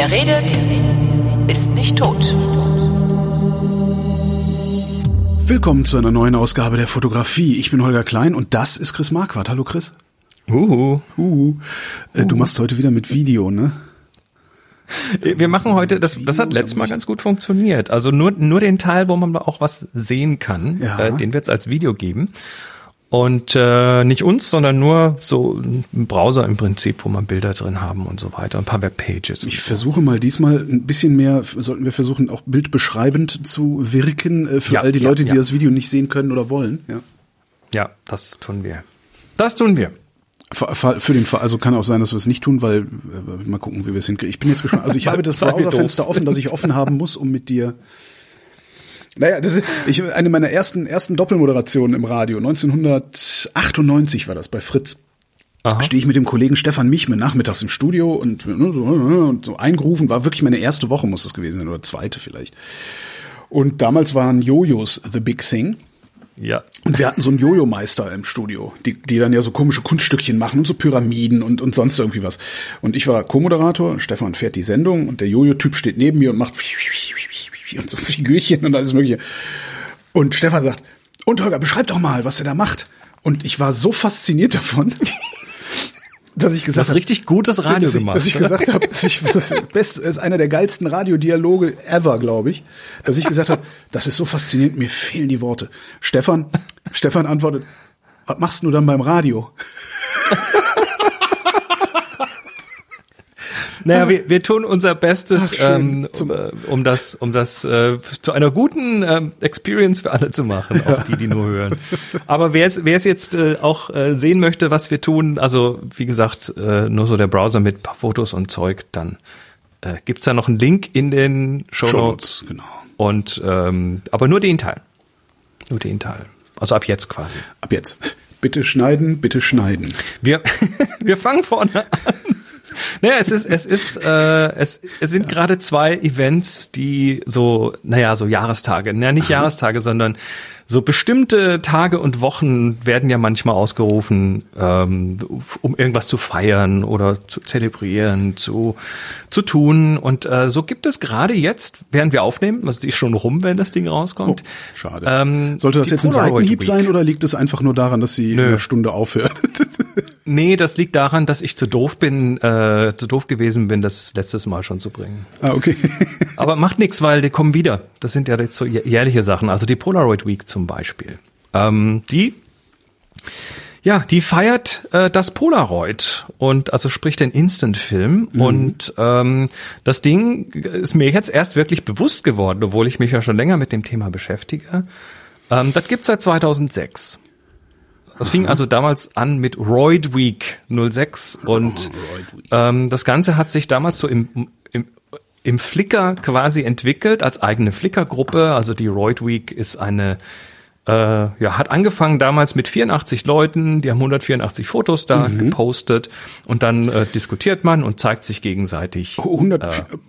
Wer redet, ist nicht tot. Willkommen zu einer neuen Ausgabe der Fotografie. Ich bin Holger Klein und das ist Chris Marquardt. Hallo Chris. Uhu. Uhu. Äh, Du machst heute wieder mit Video, ne? Wir machen heute, das, das hat letztes Mal ganz gut funktioniert. Also nur, nur den Teil, wo man auch was sehen kann, Ja. äh, den wird es als Video geben. Und äh, nicht uns, sondern nur so ein Browser im Prinzip, wo man Bilder drin haben und so weiter, ein paar Webpages. Ich versuche mal diesmal ein bisschen mehr, sollten wir versuchen, auch bildbeschreibend zu wirken äh, für Ja, all die ja, Leute, die ja. das Video nicht sehen können oder wollen. Ja. ja, das tun wir. Das tun wir. Für den Fall, also kann auch sein, dass wir es nicht tun, weil äh, mal gucken, wie wir es hinkriegen. Ich bin jetzt gespannt. Also ich habe das Browserfenster offen, das ich offen haben muss, um mit dir. Naja, das ist ich, eine meiner ersten ersten Doppelmoderationen im Radio. 1998 war das bei Fritz. Aha. Stehe ich mit dem Kollegen Stefan Michme nachmittags im Studio und, ne, so, und so eingerufen, war wirklich meine erste Woche, muss das gewesen sein, oder zweite vielleicht. Und damals waren Jojos the big thing. Ja. Und wir hatten so einen Jojo-Meister im Studio, die, die dann ja so komische Kunststückchen machen und so Pyramiden und, und sonst irgendwie was. Und ich war Co-Moderator, Stefan fährt die Sendung und der Jojo-Typ steht neben mir und macht und so Figürchen und alles mögliche. Und Stefan sagt, und Holger, beschreib doch mal, was er da macht. Und ich war so fasziniert davon, dass ich gesagt habe, richtig gutes Radio dass ich, gemacht. dass ich gesagt habe, dass ich, das best, ist einer der geilsten Radiodialoge ever, glaube ich, dass ich gesagt habe, das ist so faszinierend, mir fehlen die Worte. Stefan, Stefan antwortet, was machst du dann beim Radio? Naja, wir, wir tun unser Bestes, Ach, ähm, um, um das, um das äh, zu einer guten ähm, Experience für alle zu machen, auch die, die nur hören. Aber wer es, wer es jetzt äh, auch äh, sehen möchte, was wir tun, also wie gesagt, äh, nur so der Browser mit paar Fotos und Zeug, dann äh, gibt's da noch einen Link in den Show Notes. genau. Und ähm, aber nur den Teil, nur den Teil. Also ab jetzt quasi. Ab jetzt. Bitte schneiden, bitte schneiden. Wir, wir fangen vorne an. Naja, es ist, es ist, äh, es, es sind gerade zwei Events, die so, naja, so Jahrestage, naja, nicht Jahrestage, sondern so bestimmte Tage und Wochen werden ja manchmal ausgerufen, ähm, um irgendwas zu feiern oder zu zelebrieren, zu, zu tun. Und äh, so gibt es gerade jetzt, während wir aufnehmen, also die ist schon rum, wenn das Ding rauskommt. Oh, schade. Ähm, Sollte das jetzt ein Seitenhieb sein oder liegt es einfach nur daran, dass sie in einer Stunde aufhört? Nee, das liegt daran, dass ich zu doof bin, äh, zu doof gewesen bin, das letztes Mal schon zu bringen. ah, okay. Aber macht nichts, weil die kommen wieder. Das sind ja jetzt so jä- jährliche Sachen. Also die Polaroid Week zum Beispiel. Ähm, die, ja, die feiert äh, das Polaroid und also sprich den Instant-Film. Und ähm, das Ding ist mir jetzt erst wirklich bewusst geworden, obwohl ich mich ja schon länger mit dem Thema beschäftige. Ähm, das gibt's seit 2006. Das fing also damals an mit Roid Week 06 und ähm, das Ganze hat sich damals so im, im, im Flickr quasi entwickelt als eigene Flickr-Gruppe. Also die Roid Week ist eine, äh, ja, hat angefangen damals mit 84 Leuten, die haben 184 Fotos da gepostet und dann äh, diskutiert man und zeigt sich gegenseitig. 100, äh,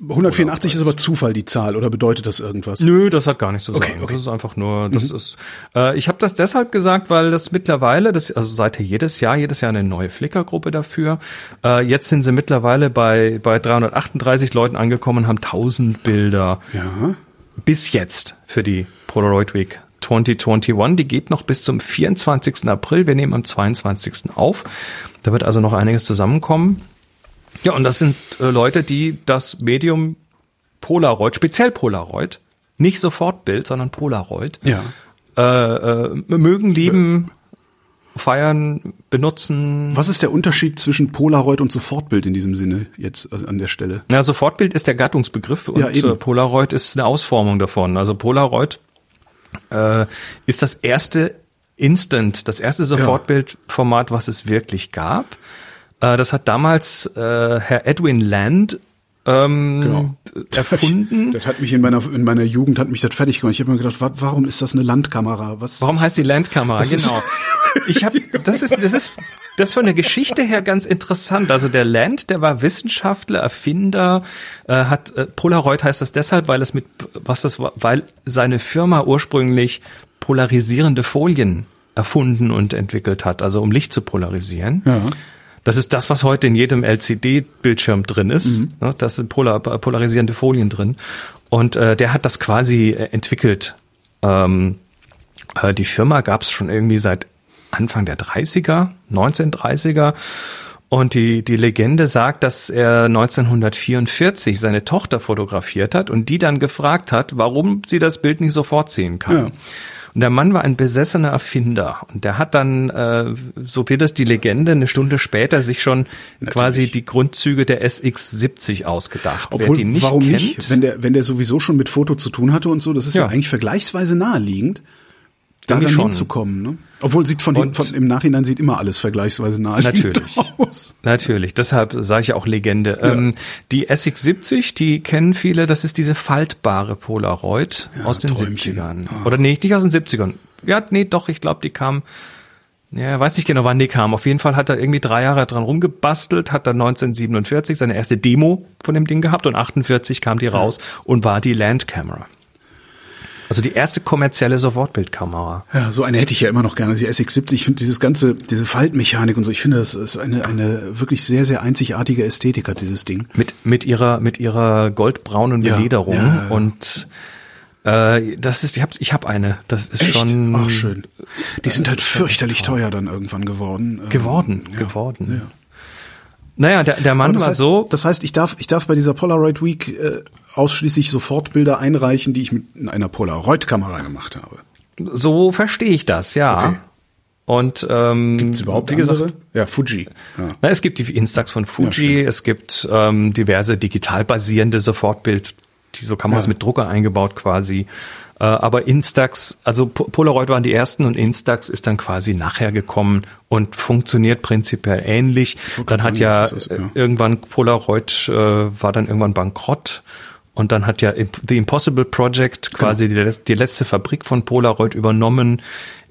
184 ist aber Zufall, die Zahl, oder bedeutet das irgendwas? Nö, das hat gar nichts zu sagen. Okay, okay. Das ist einfach nur, das ist. Äh, ich habe das deshalb gesagt, weil das mittlerweile, das also seither jedes Jahr, jedes Jahr eine neue Flickr-Gruppe dafür. Äh, jetzt sind sie mittlerweile bei bei 338 Leuten angekommen, haben 1000 Bilder Ja. bis jetzt für die Polaroid Week 2021. Die geht noch bis zum 24. April. Wir nehmen am 22. auf. Da wird also noch einiges zusammenkommen. Ja, und das sind äh, Leute, die das Medium Polaroid, speziell Polaroid, nicht Sofortbild, sondern Polaroid, Ja. äh, äh, mögen, lieben, feiern, benutzen. Was ist der Unterschied zwischen Polaroid und Sofortbild in diesem Sinne jetzt also an der Stelle? Ja, Sofortbild ist der Gattungsbegriff und Ja, äh, Polaroid ist eine Ausformung davon. Also Polaroid äh, ist das erste Instant, das erste Sofortbildformat, was es wirklich gab. Äh, das hat damals äh, Herr Edwin Land ähm, Genau. erfunden. Das hat mich in meiner in meiner Jugend hat mich das fertig gemacht. Ich habe mir gedacht, wa warum ist das eine Landkamera? Was? Warum heißt die Landkamera? Das genau. Ich habe das ist das ist das ist von der Geschichte her ganz interessant. Also der Land, der war Wissenschaftler, Erfinder, äh, hat äh, Polaroid heißt das deshalb, weil es mit was das war, weil seine Firma ursprünglich polarisierende Folien erfunden und entwickelt hat, also um Licht zu polarisieren. Ja. Das ist das, was heute in jedem LCD-Bildschirm drin ist. Mhm. Ne, das sind polar, polarisierende Folien drin. Und äh, der hat das quasi äh, entwickelt. Ähm, äh, die Firma gab es schon irgendwie seit Anfang der 30er, 1930er. Und die, die Legende sagt, dass er 1944 seine Tochter fotografiert hat und die dann gefragt hat, warum sie das Bild nicht sofort sehen kann. Ja. Und der Mann war ein besessener Erfinder. Und der hat dann, äh, so wird es die Legende, eine Stunde später sich schon Natürlich. quasi die Grundzüge der SX70 ausgedacht. Obwohl, nicht warum kennt, nicht? Wenn der, wenn der sowieso schon mit Foto zu tun hatte und so, das ist ja, ja eigentlich vergleichsweise naheliegend da dann hinzukommen. Ne? Obwohl sieht von, und, von im Nachhinein sieht immer alles vergleichsweise nahe natürlich, aus. Natürlich, deshalb sage ich auch Legende. Ja. Ähm, die SX70, die kennen viele, das ist diese faltbare Polaroid ja, aus den Träumchen. 70ern. Ah. Oder nee, nicht aus den 70ern. Ja, nee, doch, ich glaube, die kam ja, weiß nicht genau, wann die kam. Auf jeden Fall hat er irgendwie drei Jahre dran rumgebastelt, hat dann 1947 seine erste Demo von dem Ding gehabt und 48 kam die raus und war die Landkamera. Also die erste kommerzielle Sofortbildkamera. Ja, so eine hätte ich ja immer noch gerne, die SX70. Ich finde dieses ganze, diese Faltmechanik und so, ich finde, das ist eine, eine wirklich sehr, sehr einzigartige Ästhetik hat dieses Ding. Mit, mit ihrer, mit ihrer goldbraunen Belederung ja, ja, ja. und äh, das ist, ich habe ich hab eine. Das ist Echt? schon. Ach schön. Die sind halt fürchterlich teuer dann irgendwann geworden. Geworden, ähm, geworden. Ja. Naja, der, der Mann war heißt, so. Das heißt, ich darf, ich darf bei dieser Polaroid Week äh, ausschließlich Sofortbilder einreichen, die ich mit einer Polaroid-Kamera gemacht habe. So verstehe ich das, ja. Okay. Und ähm, gibt's überhaupt wie gesagt, andere? Ja, Fuji. Ja. Na, es gibt die Instax von Fuji, ja, es gibt ähm, diverse digital basierende Sofortbild, die so Kameras ja. mit Drucker eingebaut quasi. Äh, aber Instax, also Polaroid waren die ersten und Instax ist dann quasi nachher gekommen und funktioniert prinzipiell ähnlich. Dann hat ja, das, ja, irgendwann Polaroid äh, war dann irgendwann bankrott. Und dann hat ja The Impossible Project genau. quasi genau. die, die, letzte Fabrik von Polaroid übernommen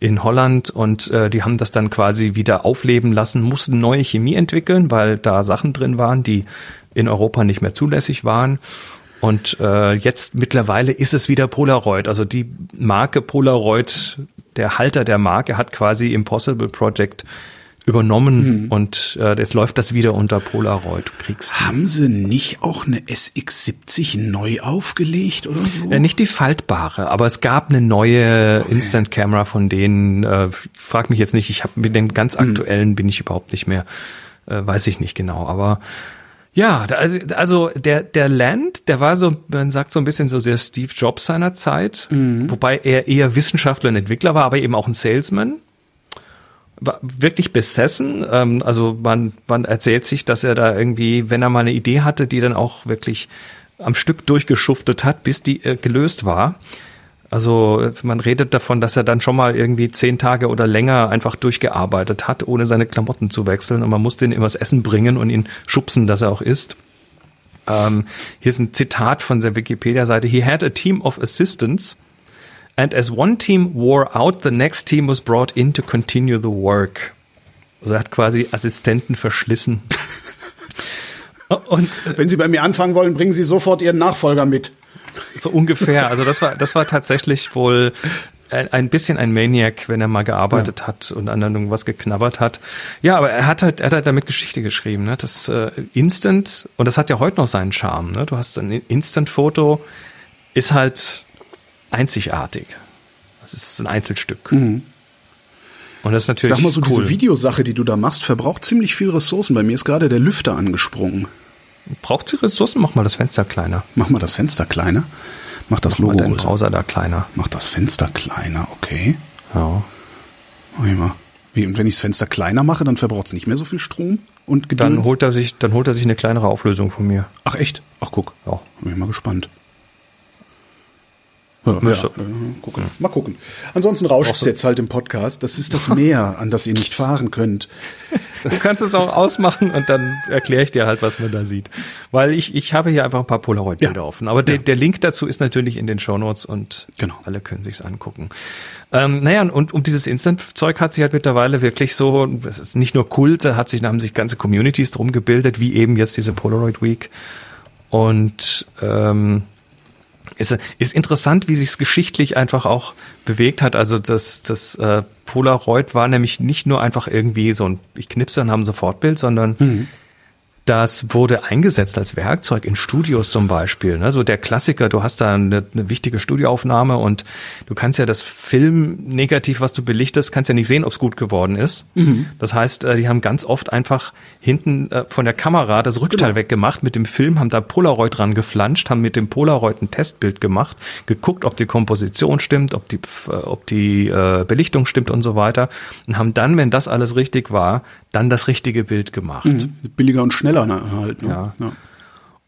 in Holland und äh, die haben das dann quasi wieder aufleben lassen, mussten neue Chemie entwickeln, weil da Sachen drin waren, die in Europa nicht mehr zulässig waren. Und äh, jetzt mittlerweile ist es wieder Polaroid. Also die Marke Polaroid, der Halter der Marke hat quasi Impossible Project übernommen mhm. und äh, jetzt läuft das wieder unter Polaroid. Du kriegst Haben sie nicht auch eine SX70 neu aufgelegt oder so? Äh, nicht die faltbare, aber es gab eine neue okay. Instant Camera von denen. Äh, frag mich jetzt nicht, ich habe mit den ganz mhm. aktuellen mhm. bin ich überhaupt nicht mehr, äh, weiß ich nicht genau, aber ja, also, also der, der Land, der war so, man sagt so ein bisschen so der Steve Jobs seiner Zeit, mhm. wobei er eher Wissenschaftler und Entwickler war, aber eben auch ein Salesman. Wirklich besessen. Ähm, also man, man erzählt sich, dass er da irgendwie, wenn er mal eine Idee hatte, die dann auch wirklich am Stück durchgeschuftet hat, bis die äh, gelöst war. Also man redet davon, dass er dann schon mal irgendwie zehn Tage oder länger einfach durchgearbeitet hat, ohne seine Klamotten zu wechseln. Und man musste ihn immer das Essen bringen und ihn schubsen, dass er auch isst. Ähm, hier ist ein Zitat von der Wikipedia-Seite. He had a team of assistants. And as one team wore out, the next team was brought in to continue the work. Also er hat quasi Assistenten verschlissen. Und, äh, Wenn Sie bei mir anfangen wollen, bringen Sie sofort Ihren Nachfolger mit. So ungefähr. Also das war, das war tatsächlich wohl ein, ein bisschen ein Maniac, wenn er mal gearbeitet ja. hat und an irgendwas geknabbert hat. Ja, aber er hat halt, er hat halt damit Geschichte geschrieben. Ne? Das äh, Instant, und das hat ja heute noch seinen Charme. Ne? Du hast ein Instant-Foto, ist halt einzigartig. Das ist ein Einzelstück. Mhm. Und das ist natürlich. Sag mal so, cool. diese Videosache, die du da machst, verbraucht ziemlich viel Ressourcen. Bei mir ist gerade der Lüfter angesprungen. Braucht sie Ressourcen? Mach mal das Fenster kleiner. Mach mal das Fenster kleiner. Mach das Mach Logo. Mach den Browser da kleiner. Mach das Fenster kleiner, okay. Ja. Mal. Wie, und wenn ich das Fenster kleiner mache, dann verbraucht es nicht mehr so viel Strom und Gedöns? Dann holt er sich, dann holt er sich eine kleinere Auflösung von mir. Ach echt? Ach guck. Ja. Bin ich mal gespannt. Ja, ja, gucken. Mal gucken. Ansonsten rauscht es jetzt halt im Podcast. Das ist das Meer, an das ihr nicht fahren könnt. Du kannst es auch ausmachen und dann erkläre ich dir halt, was man da sieht. Weil ich, ich habe hier einfach ein paar Polaroid-Bilder ja. offen. Aber der, der Link dazu ist natürlich in den Shownotes und genau. alle können sich's angucken. Ähm, naja, und um dieses Instant-Zeug hat sich halt mittlerweile wirklich so, es ist nicht nur Kult, da hat sich, da haben sich ganze Communities drum gebildet, wie eben jetzt diese Polaroid Week. Und ähm, ist, ist interessant, wie sich es geschichtlich einfach auch bewegt hat. Also das, das äh, Polaroid war nämlich nicht nur einfach irgendwie so ein, ich knipse und haben sofort Bild, sondern mhm. Das wurde eingesetzt als Werkzeug in Studios zum Beispiel. Ne? So der Klassiker, du hast da eine, eine wichtige Studioaufnahme und du kannst ja das Film negativ, was du belichtest, kannst ja nicht sehen, ob es gut geworden ist. Mhm. Das heißt, äh, die haben ganz oft einfach hinten äh, von der Kamera das Rückteil genau. weggemacht mit dem Film, haben da Polaroid dran geflanscht, haben mit dem Polaroid ein Testbild gemacht, geguckt, ob die Komposition stimmt, ob die, äh, ob die Belichtung stimmt und so weiter und haben dann, wenn das alles richtig war, dann das richtige Bild gemacht. Mhm. Billiger und schneller halt. Ne? Ja. ja.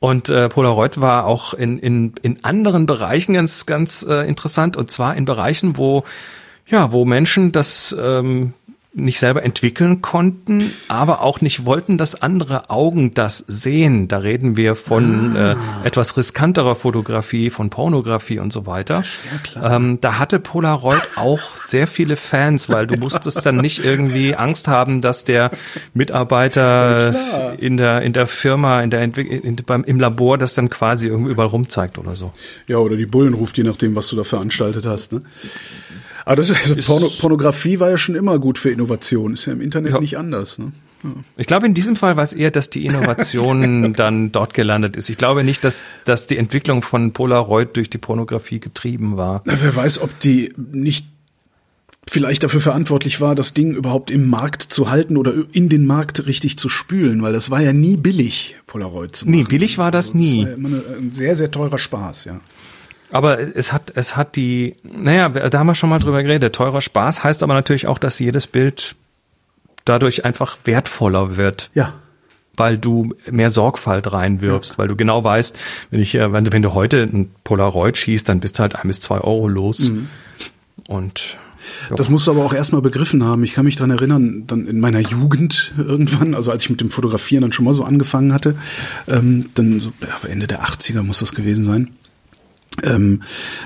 Und äh, Polaroid war auch in, in, in anderen Bereichen ganz, ganz äh, interessant. Und zwar in Bereichen, wo, ja, wo Menschen das ähm, nicht selber entwickeln konnten, aber auch nicht wollten, dass andere Augen das sehen. Da reden wir von ah. äh, etwas riskanterer Fotografie, von Pornografie und so weiter. Ja, ähm, da hatte Polaroid auch sehr viele Fans, weil du musstest dann nicht irgendwie Angst haben, dass der Mitarbeiter ja, in der in der Firma, in der Entwick in, beim im Labor das dann quasi irgendwie überall rumzeigt oder so. Ja, oder die Bullen ruft, je nachdem, was du da veranstaltet hast. Ne? Aber das ist, also ist Porno, Pornografie war ja schon immer gut für Innovation. Ist ja im Internet ja. nicht anders. Ne? Ja. Ich glaube, in diesem Fall war es eher, dass die Innovation dann dort gelandet ist. Ich glaube nicht, dass, dass die Entwicklung von Polaroid durch die Pornografie getrieben war. Na, wer weiß, ob die nicht vielleicht dafür verantwortlich war, das Ding überhaupt im Markt zu halten oder in den Markt richtig zu spülen, weil das war ja nie billig, Polaroid zu machen. Nee, billig war das also, nie. Das war immer ein sehr, sehr teurer Spaß, ja. Aber es hat, es hat die, naja, da haben wir schon mal drüber geredet. Teurer Spaß heißt aber natürlich auch, dass jedes Bild dadurch einfach wertvoller wird. Ja. Weil du mehr Sorgfalt reinwirfst, ja. weil du genau weißt, wenn ich, äh, wenn du, wenn du heute ein Polaroid schießt, dann bist du halt ein bis zwei Euro los. Mhm. Und ja. Das musst du aber auch erstmal begriffen haben. Ich kann mich dran erinnern, dann in meiner Jugend irgendwann, also als ich mit dem Fotografieren dann schon mal so angefangen hatte, ähm, dann so ja, Ende der 80er muss das gewesen sein. Ähm,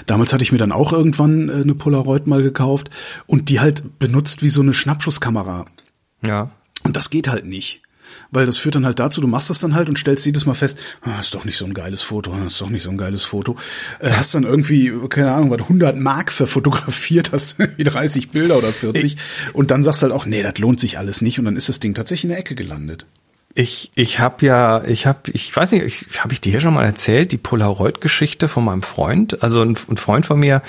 damals hatte ich mir dann auch irgendwann äh, eine Polaroid mal gekauft und die halt benutzt wie so eine Schnappschusskamera. Ja. Und das geht halt nicht. Weil das führt dann halt dazu, du machst das dann halt und stellst jedes Mal fest, ah, ist doch nicht so ein geiles Foto, ah, ist doch nicht so ein geiles Foto. Äh, hast dann irgendwie, keine Ahnung, was 100 Mark verfotografiert, hast wie 30 Bilder oder 40 ich, und dann sagst halt auch, nee, das lohnt sich alles nicht und dann ist das Ding tatsächlich in der Ecke gelandet. Ich, ich habe ja, ich habe, ich weiß nicht, ich, habe ich dir schon mal erzählt, die Polaroid-Geschichte von meinem Freund. Also ein, ein Freund von mir,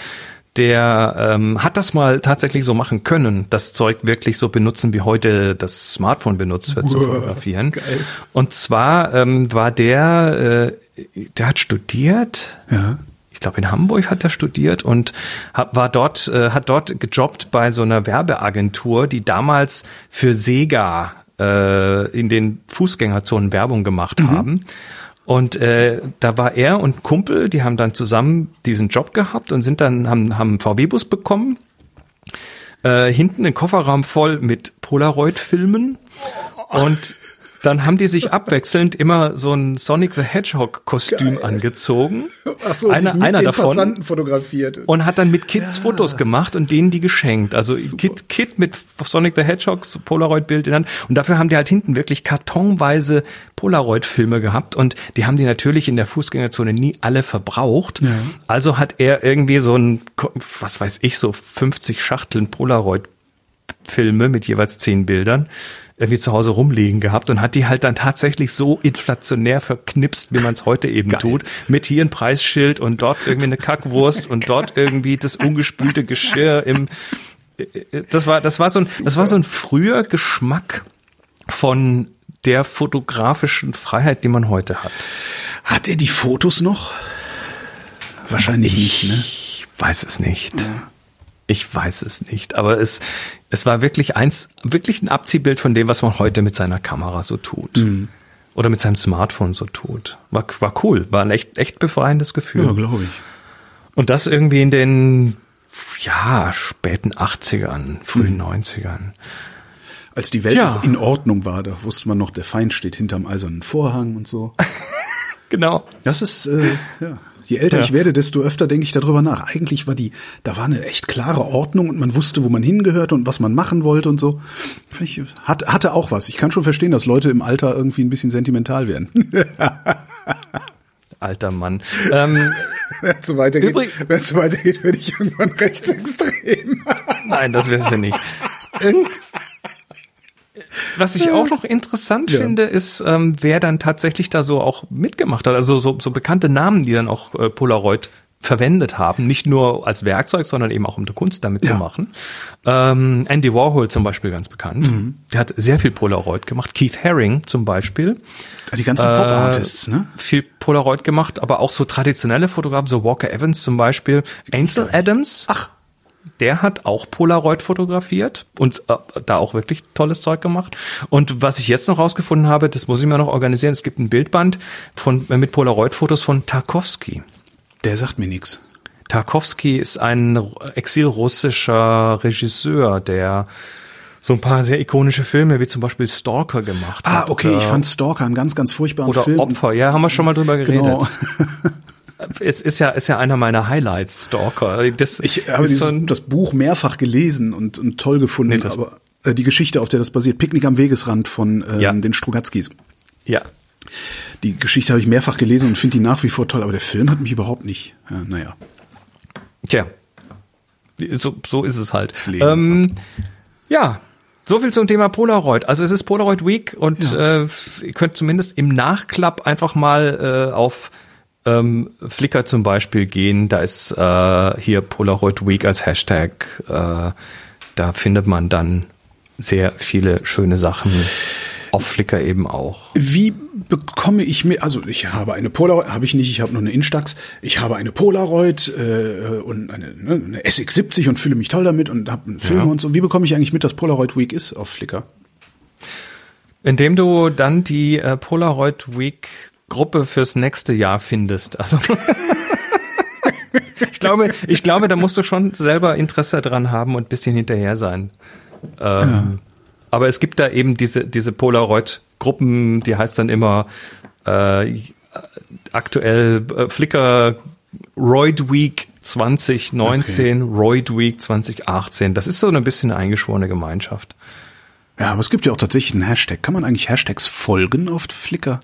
der ähm, hat das mal tatsächlich so machen können, das Zeug wirklich so benutzen, wie heute das Smartphone benutzt wird zu fotografieren. Geil. Und zwar ähm, war der, äh, der hat studiert. Ja. Ich glaube, in Hamburg hat er studiert und hat, war dort, äh, hat dort gejobbt bei so einer Werbeagentur, die damals für Sega äh, in den Fußgängerzonen Werbung gemacht mhm. haben. Und äh, da war er und Kumpel, die haben dann zusammen diesen Job gehabt und sind dann haben haben VW-Bus bekommen. Äh, hinten den Kofferraum voll mit Polaroid-Filmen und dann haben die sich abwechselnd immer so ein Sonic the Hedgehog Kostüm Geil. angezogen. Ach so, einer, einer davon fotografiert und hat dann mit Kids ja. Fotos gemacht und denen die geschenkt. Also Super. Kid, Kid mit Sonic the Hedgehogs Polaroid Bild in Hand und dafür haben die halt hinten wirklich kartonweise Polaroid Filme gehabt und die haben die natürlich in der Fußgängerzone nie alle verbraucht. Ja. Also hat er irgendwie so ein was weiß ich so 50 Schachteln Polaroid Filme mit jeweils zehn Bildern irgendwie zu Hause rumliegen gehabt und hat die halt dann tatsächlich so inflationär verknipst, wie man es heute eben Geil. tut, mit hier ein Preisschild und dort irgendwie eine Kackwurst und dort irgendwie das ungespülte Geschirr im das war das war so ein das war so ein früher Geschmack von der fotografischen Freiheit, die man heute hat. Hat er die Fotos noch? Wahrscheinlich ich nicht, ne? Ich weiß es nicht. Ja. Ich weiß es nicht, aber es, es war wirklich eins, wirklich ein Abziehbild von dem, was man heute mit seiner Kamera so tut. Mhm. Oder mit seinem Smartphone so tut. War, war cool, war ein echt, echt befreiendes Gefühl. Ja, glaube ich. Und das irgendwie in den, ja, späten 80ern, frühen mhm. 90ern. Als die Welt ja. in Ordnung war, da wusste man noch, der Feind steht hinterm eisernen Vorhang und so. genau. Das ist, äh, ja, Je älter ja. ich werde, desto öfter denke ich darüber nach. Eigentlich war die, da war eine echt klare Ordnung und man wusste, wo man hingehört und was man machen wollte und so. Ich, hat, hatte auch was. Ich kann schon verstehen, dass Leute im Alter irgendwie ein bisschen sentimental werden. alter Mann. Ähm, Wenn es so weitergeht, wenn es so weitergeht, werde ich irgendwann rechtsextrem. nein, das wäre ja nicht. Irgend, was ich auch noch interessant Ja. finde, ist, ähm, wer dann tatsächlich da so auch mitgemacht hat. Also so, so bekannte Namen, die dann auch äh, Polaroid verwendet haben, nicht nur als Werkzeug, sondern eben auch um die Kunst damit zu Ja. machen. Ähm, Andy Warhol zum Beispiel ganz bekannt. Mhm. Der hat sehr viel Polaroid gemacht. Keith Haring zum Beispiel. Die ganzen Pop-Artists, ne? Viel Polaroid gemacht, aber auch so traditionelle Fotografen, so Walker Evans zum Beispiel. Ansel Adams. Ach. Der hat auch Polaroid fotografiert und äh, da auch wirklich tolles Zeug gemacht. Und was ich jetzt noch rausgefunden habe, das muss ich mir noch organisieren. Es gibt ein Bildband von, mit Polaroid-Fotos von Tarkovsky. Der sagt mir nichts. Tarkovsky ist ein exilrussischer Regisseur, der so ein paar sehr ikonische Filme wie zum Beispiel Stalker gemacht Ah, hat. okay, oder, ich fand Stalker einen ganz, ganz furchtbaren oder Film. Opfer. Ja, haben wir schon mal drüber geredet. Genau. Es ist ja, ist ja einer meiner Highlights, Stalker. Das Ich habe dieses, so das Buch mehrfach gelesen und, und toll gefunden, Nee, aber äh, die Geschichte, auf der das basiert, Picknick am Wegesrand von ähm, Ja. den Strugatzkis. ja, Die Geschichte habe ich mehrfach gelesen und finde die nach wie vor toll, aber der Film hat mich überhaupt nicht. Ja, naja. Tja, so, so ist es halt. Ähm, ja, so viel zum Thema Polaroid. Also es ist Polaroid Week und äh, ihr könnt zumindest im Nachklapp einfach mal äh, auf ähm, Flickr zum Beispiel gehen. Da ist äh, hier Polaroid Week als Hashtag. Äh, da findet man dann sehr viele schöne Sachen. Auf Flickr eben auch. Wie bekomme ich mir, also ich habe eine Polaroid, habe ich nicht, ich habe nur eine Instax, ich habe eine Polaroid äh, und eine, ne, eine SX70 und fühle mich toll damit und habe einen Film Ja. und so. Wie bekomme ich eigentlich mit, dass Polaroid Week ist auf Flickr? Indem du dann die äh, Polaroid Week Gruppe fürs nächste Jahr findest. Also ich glaube, ich glaube, da musst du schon selber Interesse dran haben und ein bisschen hinterher sein. Ähm, Aber es gibt da eben diese diese Polaroid Gruppen, die heißt dann immer äh, aktuell äh, Flickr Roid Week 2019, Roid Week 2018. Das ist so ein bisschen eine eingeschworene Gemeinschaft. Ja, aber es gibt ja auch tatsächlich einen Hashtag. Kann man eigentlich Hashtags folgen auf Flickr?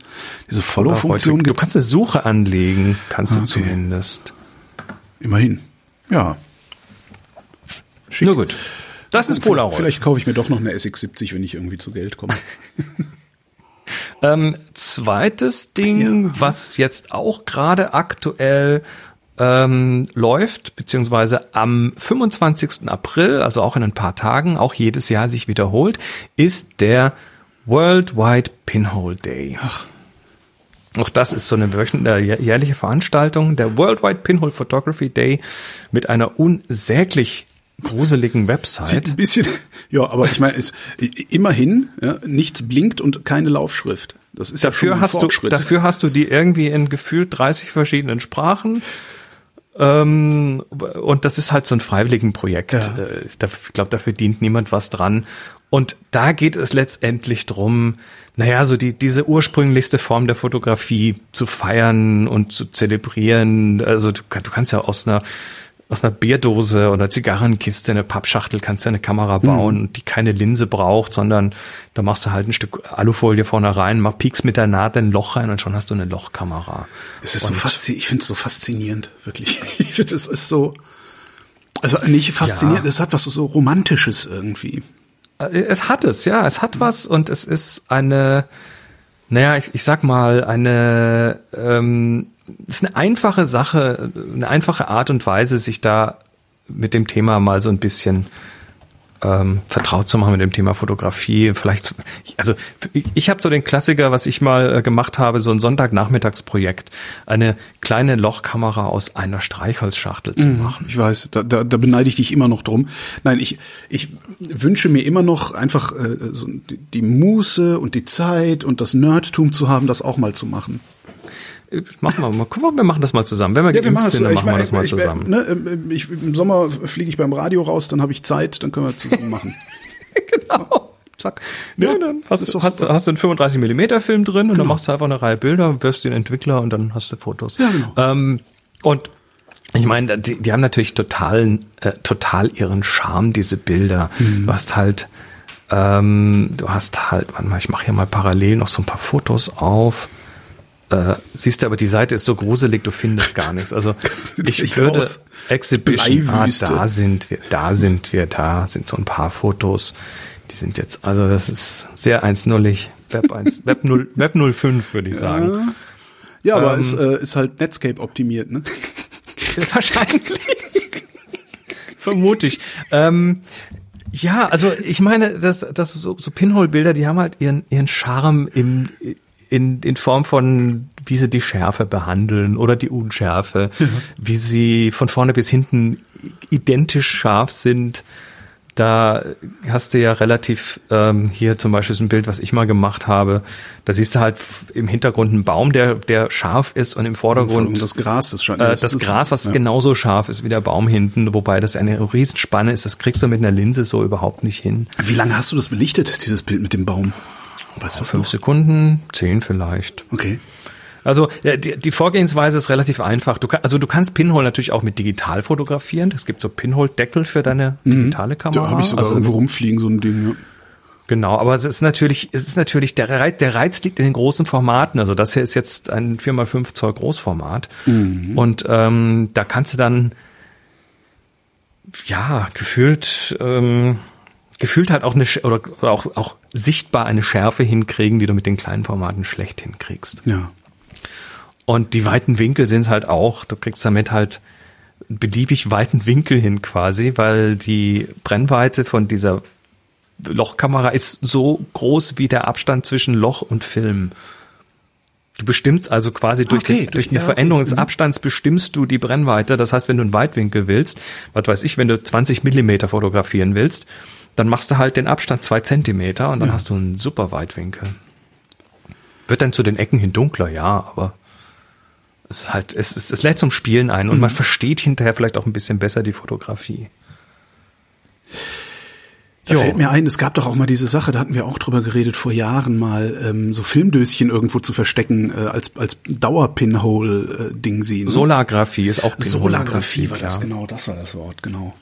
Diese Follow-Funktion Du gibt kannst eine Suche anlegen, kannst du Okay. zumindest. immerhin. Ja. Schick. Nur gut. Das ist Polaroid. Vielleicht kaufe ich mir doch noch eine SX70, wenn ich irgendwie zu Geld komme. Ähm, zweites Ding, was jetzt auch gerade aktuell ähm, läuft, beziehungsweise am 25. April, also auch in ein paar Tagen, auch jedes Jahr sich wiederholt, ist der Worldwide Pinhole Day. Auch das ist so eine äh, jährliche Veranstaltung, der Worldwide Pinhole Photography Day mit einer unsäglich gruseligen Website. Ein bisschen, ja, aber ich meine, es, immerhin, ja, nichts blinkt und keine Laufschrift. Das ist ja schon Dafür ein hast du, Fortschritt. dafür hast du die irgendwie in gefühlt 30 verschiedenen Sprachen. Ähm, und das ist halt so ein Freiwilligenprojekt. Ja. Äh, Ich glaube, da verdient niemand was dran. Und da geht es letztendlich drum, naja, so die, diese ursprünglichste Form der Fotografie zu feiern und zu zelebrieren. Also du, du kannst ja aus einer aus einer Bierdose oder Zigarrenkiste, eine Pappschachtel kannst du eine Kamera bauen, die keine Linse braucht, sondern da machst du halt ein Stück Alufolie vorne rein, mach piekst mit der Nadel ein Loch rein und schon hast du eine Lochkamera. es ist so faszinierend, ich finde es so faszinierend, wirklich. Ich finde, es ist so, also nicht faszinierend, Ja. es hat was so, so Romantisches irgendwie. Äh, Es hat es, ja, es hat was und es ist eine, naja, ich, ich sag mal, eine, ähm, ist eine einfache Sache, eine einfache Art und Weise, sich da mit dem Thema mal so ein bisschen ähm, vertraut zu machen mit dem Thema Fotografie. Vielleicht, also ich, ich habe so den Klassiker, was ich mal äh, gemacht habe, so ein Sonntagnachmittagsprojekt, eine kleine Lochkamera aus einer Streichholzschachtel zu machen. Ich weiß, da, da, da beneide ich dich immer noch drum. Nein, ich, ich wünsche mir immer noch einfach äh, so die, die Muße und die Zeit und das Nerdtum zu haben, das auch mal zu machen. Machen wir mal, guck mal, wir machen das mal zusammen. Wenn wir geimpft sind, dann machen wir das mal ich, zusammen. Ne, ähm, ich, Im Sommer fliege ich beim Radio raus, dann habe ich Zeit, dann können wir zusammen machen. genau. Zack. Ja, dann hast, du, hast, hast du einen 35 Millimeter Film drin und dann Genau. machst du einfach eine Reihe Bilder, wirfst den Entwickler und dann hast du Fotos. Ja, genau. Ähm, und ich meine, die, die haben natürlich total, äh, total ihren Charme, diese Bilder. Mhm. Du hast halt, ähm, du hast halt, warte mal, ich mache hier mal parallel noch so ein paar Fotos auf. Äh, siehst du, aber die Seite ist so gruselig, du findest gar nichts. Also ich würde aus. Exhibition, ah, da sind wir, da sind wir, da sind so ein paar Fotos. Die sind jetzt, also das ist sehr 1.0ig. Web 1, Web 0, Web 05 würde ich sagen. Ja, aber Ähm, es äh, ist halt Netscape optimiert, ne? Wahrscheinlich. Vermute ich. Ähm, ja, also ich meine, das, das so, so Pinhole-Bilder, die haben halt ihren, ihren Charme im, in, in Form von, wie sie die Schärfe behandeln oder die Unschärfe, wie sie von vorne bis hinten identisch scharf sind. Da hast du ja relativ ähm, hier zum Beispiel so ein Bild, was ich mal gemacht habe. Da siehst du halt im Hintergrund einen Baum, der der scharf ist und im Vordergrund Und das Gras, das schon. äh, das Gras, was ja. genauso scharf ist wie der Baum hinten, wobei das eine Riesenspanne ist, das kriegst du mit einer Linse so überhaupt nicht hin. Wie lange hast du das belichtet, dieses Bild mit dem Baum? Das Fünf noch? Sekunden, zehn vielleicht. Okay. Also die, die Vorgehensweise ist relativ einfach. Du kann, also du kannst Pinhole natürlich auch mit digital fotografieren. Es gibt so Pinhole-Deckel für deine digitale Kamera. Da habe ich sogar also, irgendwo rumfliegen, so ein Ding. Ja. Genau, aber es ist natürlich, es ist natürlich, der Reiz, der Reiz liegt in den großen Formaten. Also das hier ist jetzt ein 4x5 Zoll Großformat. Und ähm, da kannst du dann, ja, gefühlt, ähm, gefühlt halt auch eine, oder, oder auch, auch sichtbar eine Schärfe hinkriegen, die du mit den kleinen Formaten schlecht hinkriegst. ja. Und die weiten Winkel sind halt auch, du kriegst damit halt beliebig weiten Winkel hin quasi, weil die Brennweite von dieser Lochkamera ist so groß wie der Abstand zwischen Loch und Film. Du bestimmst also quasi durch, Okay, den, durch eine ja, Veränderung okay. des Abstands bestimmst du die Brennweite. Das heißt, wenn du einen Weitwinkel willst, was weiß ich, wenn du 20 Millimeter fotografieren willst, dann machst du halt den Abstand zwei Zentimeter und dann hast du einen super Weitwinkel. Wird dann zu den Ecken hin dunkler, ja, aber es ist halt, es, es, es lädt zum Spielen ein und man versteht hinterher vielleicht auch ein bisschen besser die Fotografie. Da Jo. fällt mir ein, es gab doch auch mal diese Sache, da hatten wir auch drüber geredet vor Jahren mal, ähm, so Filmdöschen irgendwo zu verstecken, äh, als, als Dauer-Pinhole-Ding sie. Ne? Solargraphie ist auch Solagraphie war das, ja. genau, das war das Wort, genau.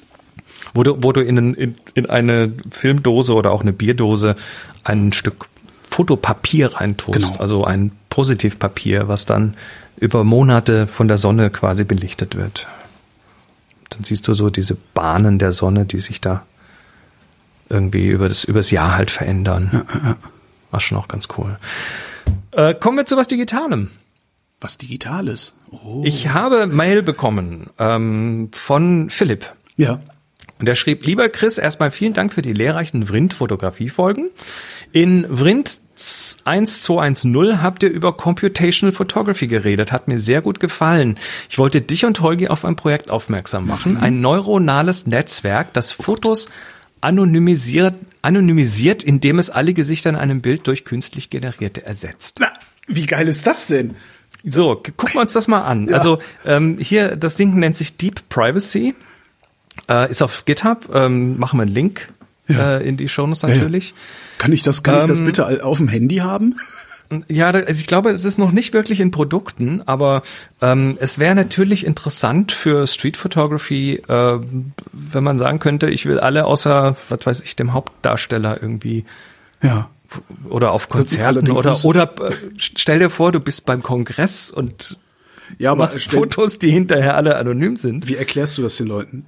Wo du, wo du in, in, in eine Filmdose oder auch eine Bierdose ein Stück Fotopapier reintust, Genau. also ein Positivpapier, was dann über Monate von der Sonne quasi belichtet wird. Dann siehst du so diese Bahnen der Sonne, die sich da irgendwie über das, übers Jahr halt verändern. War schon auch ganz cool. Äh, kommen wir zu was Digitalem. Was Digitales. Oh. Ich habe Mail bekommen ähm, von Philipp. ja. Und er schrieb, lieber Chris, erstmal vielen Dank für die lehrreichen Vrind-Fotografie-Folgen. In Vrind 1210 habt ihr über Computational Photography geredet, hat mir sehr gut gefallen. Ich wollte dich und Holgi auf ein Projekt aufmerksam machen. Ein neuronales Netzwerk, das Fotos anonymisiert, anonymisiert, indem es alle Gesichter in einem Bild durch künstlich generierte ersetzt. Na, wie geil ist das denn? So, gucken wir uns das mal an. Ja. Also ähm, hier, das Ding nennt sich Deep Privacy, äh, ist auf GitHub. Ähm, machen wir einen Link äh, in die Shownotes natürlich. Kann ich das, kann ich das Ähm, bitte auf dem Handy haben? Ja, also ich glaube, es ist noch nicht wirklich in Produkten, aber ähm, es wäre natürlich interessant für Street Photography, äh, wenn man sagen könnte, ich will alle außer, was weiß ich, dem Hauptdarsteller irgendwie Ja. oder auf Konzerten oder oder äh, stell dir vor, du bist beim Kongress und Ja, aber machst Fotos, die hinterher alle anonym sind. wie erklärst du das den Leuten?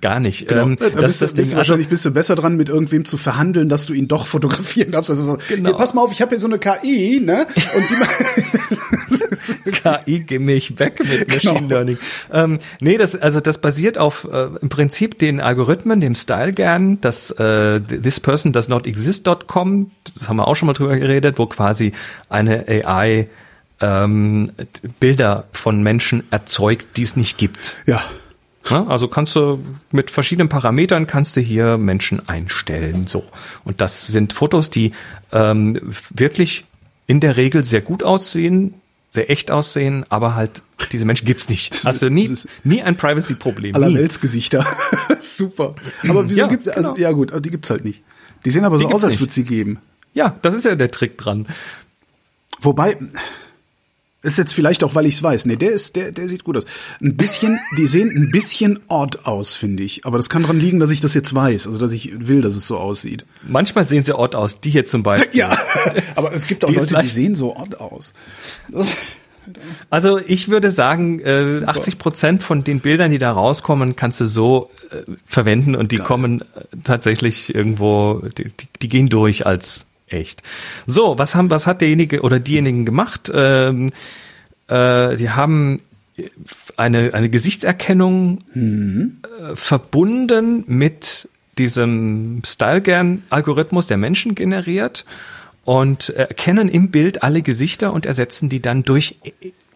Gar nicht. Genau. Ähm, da das bist, ist das du- bist Ding. du Also, wahrscheinlich bist du besser dran, mit irgendwem zu verhandeln, dass du ihn doch fotografieren darfst. Also so, Genau. hier, pass mal auf, ich habe hier so eine KI, ne? Und die KI geh mich weg mit Machine Genau. Learning. Ähm, nee, das, also das basiert auf äh, im Prinzip den Algorithmen, dem Style gern, das äh, this person does not exist.com, das haben wir auch schon mal drüber geredet, wo quasi eine AI ähm, Bilder von Menschen erzeugt, die es nicht gibt. ja. Ne? Also kannst du mit verschiedenen Parametern kannst du hier Menschen einstellen. So. Und das sind Fotos, die ähm, wirklich in der Regel sehr gut aussehen, sehr echt aussehen, aber halt diese Menschen gibt's nicht. Hast du nie, nie ein Privacy-Problem. aller. Weltsgesichter. Super. Aber wieso Ja, gibt also genau. ja gut, die gibt's halt nicht. Die sehen aber so Die aus, gibt's als würde sie geben. Ja, das ist ja der Trick dran. Wobei Ist jetzt vielleicht auch, weil ich es weiß. Nee, der ist, der, der sieht gut aus. Ein bisschen, die sehen ein bisschen odd aus, finde ich. Aber das kann daran liegen, dass ich das jetzt weiß. Also, dass ich will, dass es so aussieht. Manchmal sehen sie odd aus. Die hier zum Beispiel. Ja, aber es gibt auch Die Leute, die sehen so odd aus. Das, Also ich würde sagen, äh, 80 Prozent von den Bildern, die da rauskommen, kannst du so äh, verwenden und die kommen äh, tatsächlich irgendwo, die, die, die gehen durch als echt. So, was haben, was hat derjenige oder diejenigen gemacht? Ähm, äh, die haben eine, eine Gesichtserkennung äh, verbunden mit diesem Stylegern-Algorithmus, der Menschen generiert und erkennen im Bild alle Gesichter und ersetzen die dann durch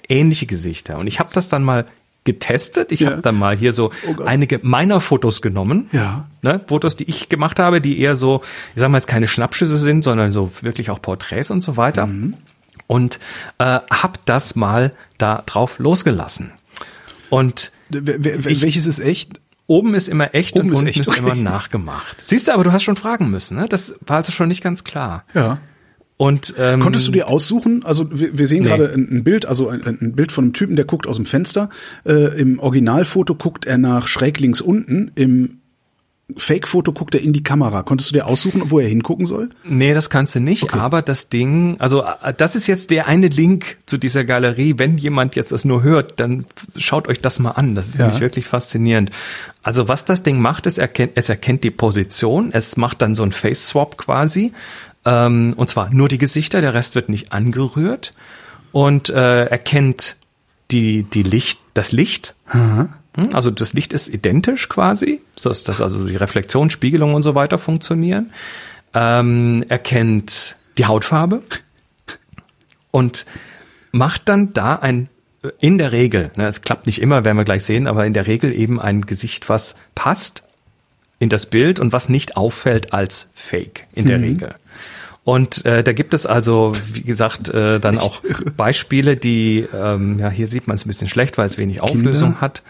ähnliche Gesichter. Und ich habe das dann mal getestet. Ich Ja. habe dann mal hier so Oh einige meiner Fotos genommen. Ja. Ne, Fotos, die ich gemacht habe, die eher so, ich sag mal jetzt keine Schnappschüsse sind, sondern so wirklich auch Porträts und so weiter. Mhm. Und äh, habe das mal da drauf losgelassen. Und wer, welches ist echt? Oben ist immer echt Oben und ist unten echt, ist immer nachgemacht. Siehst du, aber du hast schon fragen müssen, ne? Das war also schon nicht ganz klar. Ja. Und ähm, Konntest du dir aussuchen? Also wir, wir sehen Nee. gerade ein, ein Bild, also ein, ein Bild von einem Typen, der guckt aus dem Fenster. Äh, Im Originalfoto guckt er nach schräg links unten. Im Fake-Foto guckt er in die Kamera. Konntest du dir aussuchen, wo er hingucken soll? Nee, das kannst du nicht, aber das Ding, also äh, das ist jetzt der eine Link zu dieser Galerie. Wenn jemand jetzt das nur hört, dann schaut euch das mal an. Das ist Ja. nämlich wirklich faszinierend. Also was das Ding macht, ist, erkennt, es erkennt die Position, es macht dann so ein Face-Swap quasi. Ähm, und zwar nur die Gesichter, der Rest wird nicht angerührt. Und äh, erkennt die, die Licht, das Licht. Hm, Also das Licht ist identisch quasi, dass, dass also die Reflexion, Spiegelung und so weiter funktionieren. Ähm, erkennt die Hautfarbe und macht dann da ein in der Regel, ne, es klappt nicht immer, werden wir gleich sehen, aber in der Regel eben ein Gesicht, was passt in das Bild und was nicht auffällt als Fake in der Regel. Und äh, da gibt es also, wie gesagt, äh, dann auch Beispiele, die, ähm, ja, hier sieht man es ein bisschen schlecht, weil es wenig Auflösung hat.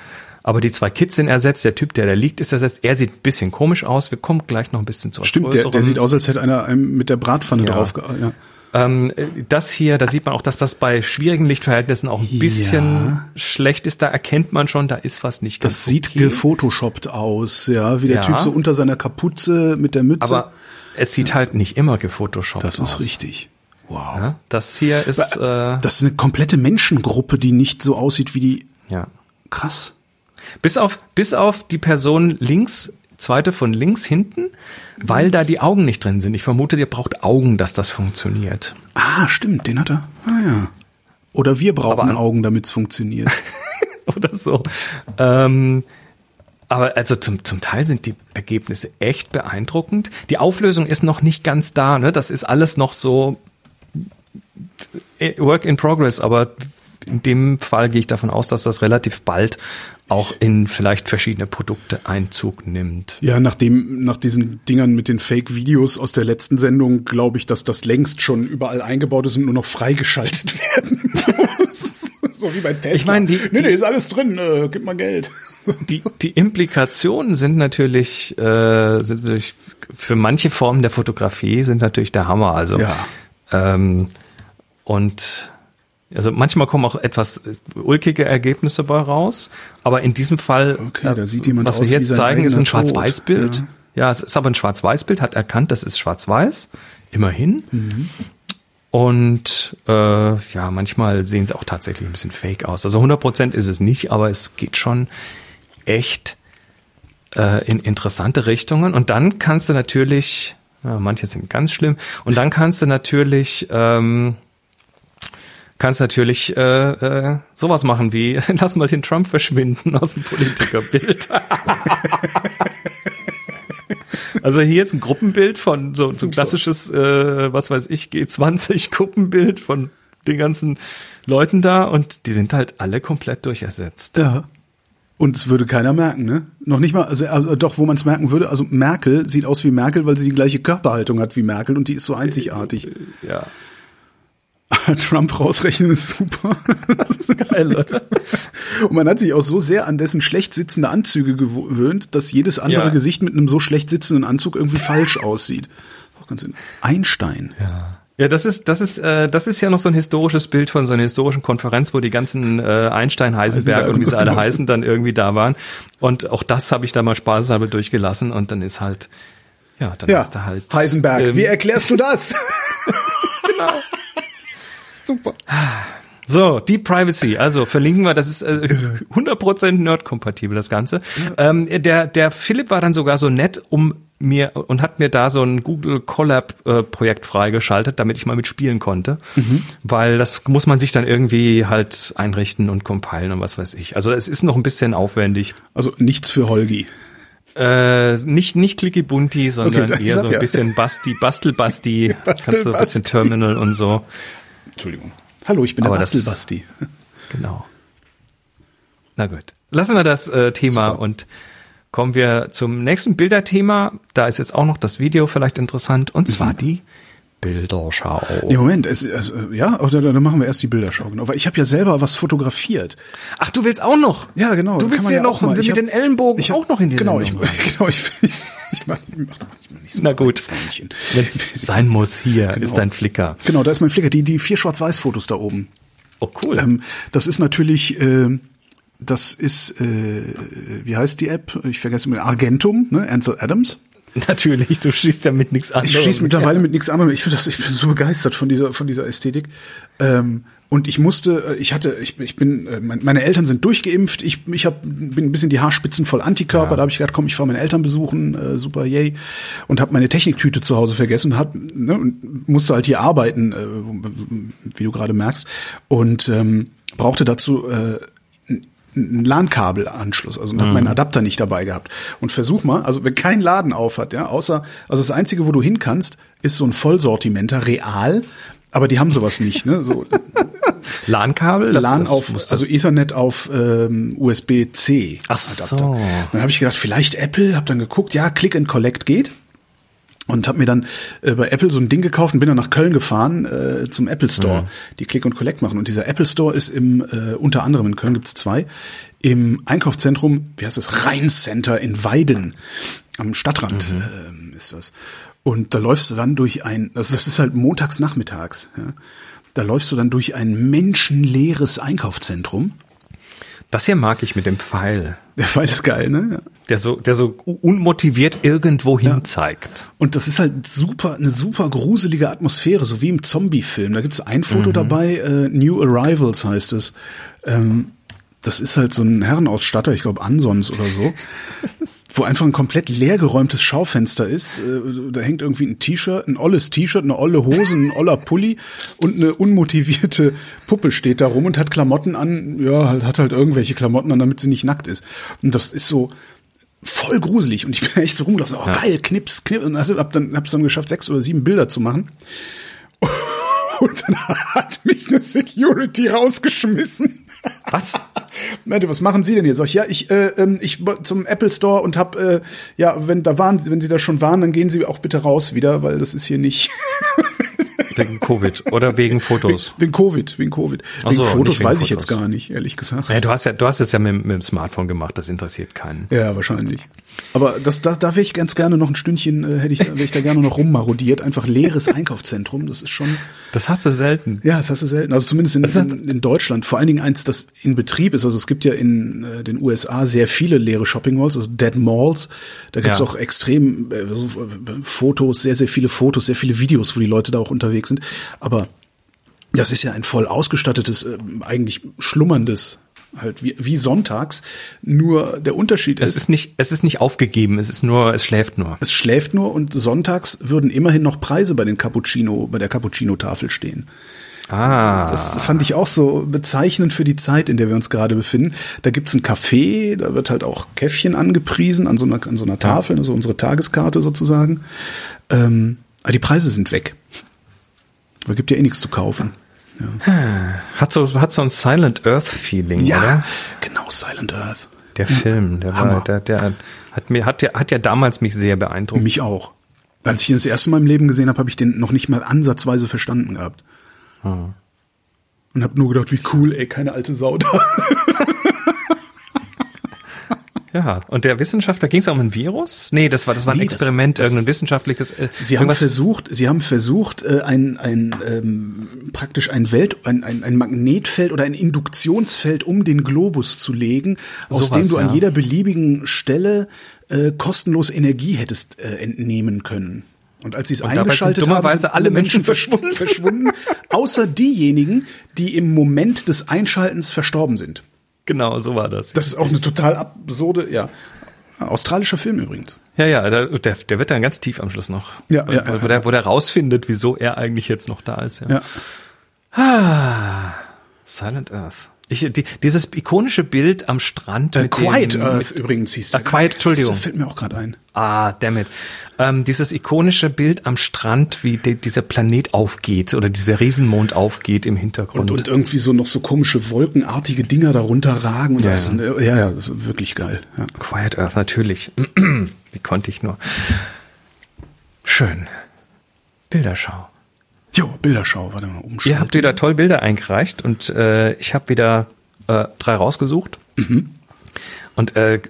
Aber die zwei Kids sind ersetzt, der Typ, der da liegt, ist ersetzt. Er sieht ein bisschen komisch aus. Wir kommen gleich noch ein bisschen zur Stimmt, der, der sieht aus, als hätte einer einem mit der Bratpfanne Ja. drauf. Ja. Ähm, das hier, da sieht man auch, dass das bei schwierigen Lichtverhältnissen auch ein bisschen Ja. schlecht ist. Da erkennt man schon, da ist was nicht ganz Das sieht okay. gefotoshoppt aus, ja, wie der. Typ so unter seiner Kapuze mit der Mütze. Aber es sieht halt nicht immer gefotoshoppt das aus. ist richtig. Wow. Ja, das hier ist, äh, Das ist eine komplette Menschengruppe, die nicht so aussieht wie die. ja. Krass. Bis auf, bis auf die Person links, zweite von links hinten, weil da die Augen nicht drin sind. Ich vermute, ihr braucht Augen, dass das funktioniert. Ah, stimmt, den hat er. Ah ja. Oder wir brauchen Aber Augen, damit es funktioniert. Oder so. Ähm, aber also zum, zum Teil sind die Ergebnisse echt beeindruckend. Die Auflösung ist noch nicht ganz da, ne? Das ist alles noch so äh, Work in Progress, aber in dem Fall gehe ich davon aus, dass das relativ bald auch in vielleicht verschiedene Produkte Einzug nimmt. Ja, nachdem, nach diesen Dingern mit den Fake-Videos aus der letzten Sendung glaube ich, dass das längst schon überall eingebaut ist und nur noch freigeschaltet werden muss. so wie bei Tesla. Ich meine, die- nee, nee, ist alles drin, äh, gib mal Geld. Die, die Implikationen sind natürlich, äh, sind natürlich für manche Formen der Fotografie sind natürlich der Hammer. Also Ja. ähm, und also manchmal kommen auch etwas ulkige Ergebnisse bei raus, aber in diesem Fall, Okay, jemand was wir jetzt zeigen, ist ein Schwarz-Weiß-Bild. Ja. ja, es ist aber ein Schwarz-Weiß-Bild, hat erkannt, das ist Schwarz-Weiß, immerhin. Mhm. Und äh, ja, manchmal sehen sie auch tatsächlich ein bisschen fake aus. Also 100% ist es nicht, aber es geht schon echt äh, in interessante Richtungen. Und dann kannst du natürlich, ja, manche sind ganz schlimm, und dann kannst du natürlich, ähm, kannst natürlich äh, äh, sowas machen wie, lass mal den Trump verschwinden aus dem Politikerbild. Also hier ist ein Gruppenbild von so, so ein klassisches, äh, was weiß ich, G20-Gruppenbild von den ganzen Leuten da und die sind halt alle komplett durchersetzt. Ja. Und es würde keiner merken, ne? Noch nicht mal, also, also doch, wo man es merken würde, also Merkel sieht aus wie Merkel, weil sie die gleiche Körperhaltung hat wie Merkel und die ist so einzigartig. Ja. Trump rausrechnen ist super. Geil, oder? Und man hat sich auch so sehr an dessen schlecht sitzende Anzüge gewöhnt, dass jedes andere Ja. Gesicht mit einem so schlecht sitzenden Anzug irgendwie falsch aussieht. Auch ganz in Einstein. Ja. Ja, das ist, das ist, äh, das ist ja noch so ein historisches Bild von so einer historischen Konferenz, wo die ganzen äh, Einstein, Heisenberg Heisenberg und wie sie alle heißen, dann irgendwie da waren. Und auch das habe ich da mal spaßeshalber durchgelassen und dann ist halt, ja, dann Ja, ist da halt. Heisenberg, ähm, wie erklärst du das? genau. Super. So, Deep Privacy, also verlinken wir, das ist äh, 100% Nerd-kompatibel, das Ganze. Ähm, der, der Philipp war dann sogar so nett, um mir und hat mir da so ein Google Collab äh, Projekt freigeschaltet, damit ich mal mitspielen konnte, weil das muss man sich dann irgendwie halt einrichten und compilen und was weiß ich. Also es ist noch ein bisschen aufwendig. Also nichts für Holgi. Äh, nicht nicht clicky bunti, sondern Okay, eher so ein ja. bisschen Basti, Bastel Basti, Bastel kannst du ein bisschen. Terminal und so. Entschuldigung. Hallo, ich bin Aber der Bastelbasti. Genau. Na gut. Lassen wir das äh, Thema Super. und kommen wir zum nächsten Bilderthema. Da ist jetzt auch noch das Video vielleicht interessant und zwar Mhm. die Bilderschau. Nee, Moment, es, also, ja, oder dann machen wir erst die Bilderschau, genau. Weil ich habe ja selber was fotografiert. Ach, du willst auch noch? Ja, genau. Du willst ja noch mal. mit Ich hab- den Ellenbogen ich hab- auch noch in die Genau, Sendung ich, rein. genau, ich, ich mach, ich mach manchmal nicht so Na gut. Wenn es sein muss, hier Genau. ist dein Flicker. Genau, da ist mein Flickr, die, die vier Schwarz-Weiß-Fotos da oben. Oh, cool. Ähm, das ist natürlich, äh, das ist, äh, wie heißt die App? Ich vergesse mal, Argentum, ne? Ansel Adams. Natürlich, du schießt ja mit nichts anderem. Ich schieße mittlerweile mit nichts anderem. Ich finde das, ich bin so begeistert von dieser, von dieser Ästhetik. Ähm, und ich musste, äh, ich hatte, ich, ich bin, äh, mein- meine Eltern sind durchgeimpft. Ich, ich hab, bin ein bisschen die Haarspitzen voll Antikörper. Da habe ich gedacht, komm, ich fahre meine Eltern besuchen, äh, super, yay. Und habe meine Techniktüte zu Hause vergessen und hab, ne, und musste halt hier arbeiten, äh, wie du gerade merkst. Und ähm, brauchte dazu äh, einen LAN-Kabelanschluss, also und hab meinen Adapter nicht dabei gehabt. Und versuch mal, also wenn kein Laden auf hat, ja, außer, also das einzige, wo du hin kannst, ist so ein Vollsortimenter, real, aber die haben sowas nicht, ne? So LAN-Kabel? LAN auf, also Ethernet auf ähm, USB-C. Ach so. Dann habe ich gedacht, vielleicht Apple, habe dann geguckt, ja, Click and Collect geht. Und habe mir dann äh, bei Apple so ein Ding gekauft und bin dann nach Köln gefahren äh, zum Apple Store, Mhm. die Click and Collect machen. Und dieser Apple Store ist im äh, unter anderem in Köln gibt's zwei im Einkaufszentrum, wie heißt das, Rheincenter in Weiden am Stadtrand Mhm. ähm, ist das. Und da läufst du dann durch ein, also das ist halt montags nachmittags. Ja. Da läufst du dann durch ein menschenleeres Einkaufszentrum. Das hier mag ich mit dem Pfeil, Der Fall ist geil, ne? Ja. der so, der so unmotiviert irgendwo hin zeigt. Und das ist halt super, eine super gruselige Atmosphäre, so wie im Zombie-Film. Da gibt's ein Foto dabei, äh, New Arrivals heißt es. Ähm, das ist halt so ein Herrenausstatter, ich glaube Ansons oder so, wo einfach ein komplett leergeräumtes Schaufenster ist. Äh, da hängt irgendwie ein T-Shirt, ein olles T-Shirt, eine olle Hose, ein oller Pulli und eine unmotivierte Puppe steht da rum und hat Klamotten an, ja, halt, hat halt irgendwelche Klamotten an, damit sie nicht nackt ist. Und das ist so, voll gruselig und ich bin echt so rumgelaufen, oh Ja. geil, knips, knips und hab dann hab's dann geschafft, sechs oder sieben Bilder zu machen. Und dann hat mich eine Security rausgeschmissen. Was? Meinte, was machen Sie denn hier? Sag ich, ja, ich, äh, ähm, ich war zum Apple Store und hab, äh, ja, wenn da waren, wenn Sie da schon waren, dann gehen Sie auch bitte raus wieder, weil das ist hier nicht Wegen Covid oder wegen Fotos? wegen Covid, wegen Covid. Ach wegen so, Fotos wegen weiß ich Fotos. jetzt gar nicht, ehrlich gesagt. Ja, du hast ja, du hast es ja mit, mit dem Smartphone gemacht, das interessiert keinen. Ja, wahrscheinlich. Aber das, da, da wäre ich ganz gerne noch ein Stündchen, äh, hätte ich, wäre ich da gerne noch rummarodiert. Einfach leeres Einkaufszentrum. Das ist schon, Das hast du selten. ja, das hast du selten. Also zumindest in, in, in Deutschland. Vor allen Dingen eins, das in Betrieb ist. Also es gibt ja in äh, den USA sehr viele leere Shopping Malls, also Dead Malls. Da gibt's Ja. auch extrem äh, so, äh, Fotos, sehr, sehr viele Fotos, sehr viele Videos, wo die Leute da auch unterwegs sind. Aber das ist ja ein voll ausgestattetes, äh, eigentlich schlummerndes, halt wie, wie sonntags. Nur der Unterschied Es ist nicht, es ist nicht aufgegeben, es ist nur, es schläft nur. es schläft nur und sonntags würden immerhin noch Preise bei den Cappuccino, bei der Cappuccino-Tafel stehen. Ah. Das fand ich auch so bezeichnend für die Zeit, in der wir uns gerade befinden. Da gibt's ein Café, da wird halt auch Käffchen angepriesen an so einer, an so einer Tafel, also unsere Tageskarte sozusagen. Ähm, aber die Preise sind weg. Da gibt ja eh nichts zu kaufen. Hat so, hat so ein Silent Earth Feeling, oder? genau, Silent Earth. Der Film, der Hammer. war, der, der hat mir, hat ja, hat ja damals mich sehr beeindruckt. Mich auch. Als ich ihn das erste Mal im Leben gesehen habe, habe ich den noch nicht mal ansatzweise verstanden gehabt. Und habe nur gedacht, wie cool, ey, keine alte Sau da. Ja, und der Wissenschaftler, ging es um ein Virus? Nee, das war das war ein Nee, das- Experiment, das- irgendein wissenschaftliches. Äh, Sie haben versucht, Sie haben versucht, äh, ein, ein ähm, praktisch ein Welt, ein, ein, ein Magnetfeld oder ein Induktionsfeld um den Globus zu legen, aus Sowas, dem du ja. an jeder beliebigen Stelle äh, kostenlos Energie hättest äh, entnehmen können. Und als sie es dabei sind eingeschaltet haben, dummerweise sind alle Menschen verschwunden, verschwunden, außer diejenigen, die im Moment des Einschaltens verstorben sind. Genau, so war das. Das ist auch eine total absurde, ja. Australischer Film übrigens. Ja, ja, der, der, wird dann ganz tief am Schluss noch. Ja, wo, ja, wo, ja. der, wo der rausfindet, wieso er eigentlich jetzt noch da ist. Ja. Ja. Silent Earth. Ich, die, dieses ikonische Bild am Strand. Äh, Quiet dem, Earth Mit, übrigens hieß Ah, Quiet, Entschuldigung. Das fällt mir auch gerade ein. ah, damn it. Ähm, dieses ikonische Bild am Strand, wie de, dieser Planet aufgeht oder dieser Riesenmond aufgeht im Hintergrund. Und, und irgendwie so noch so komische wolkenartige Dinger darunter ragen. Und Ja, das, ja. ist, ein- ja, ja, ist wirklich geil. Ja. Quiet Earth, natürlich. wie konnte ich nur? Schön. Bilderschau. Jo, Bilderschau, warte mal, umschalten. Ihr habt wieder toll Bilder eingereicht und äh, ich habe wieder äh, drei rausgesucht. Und äh,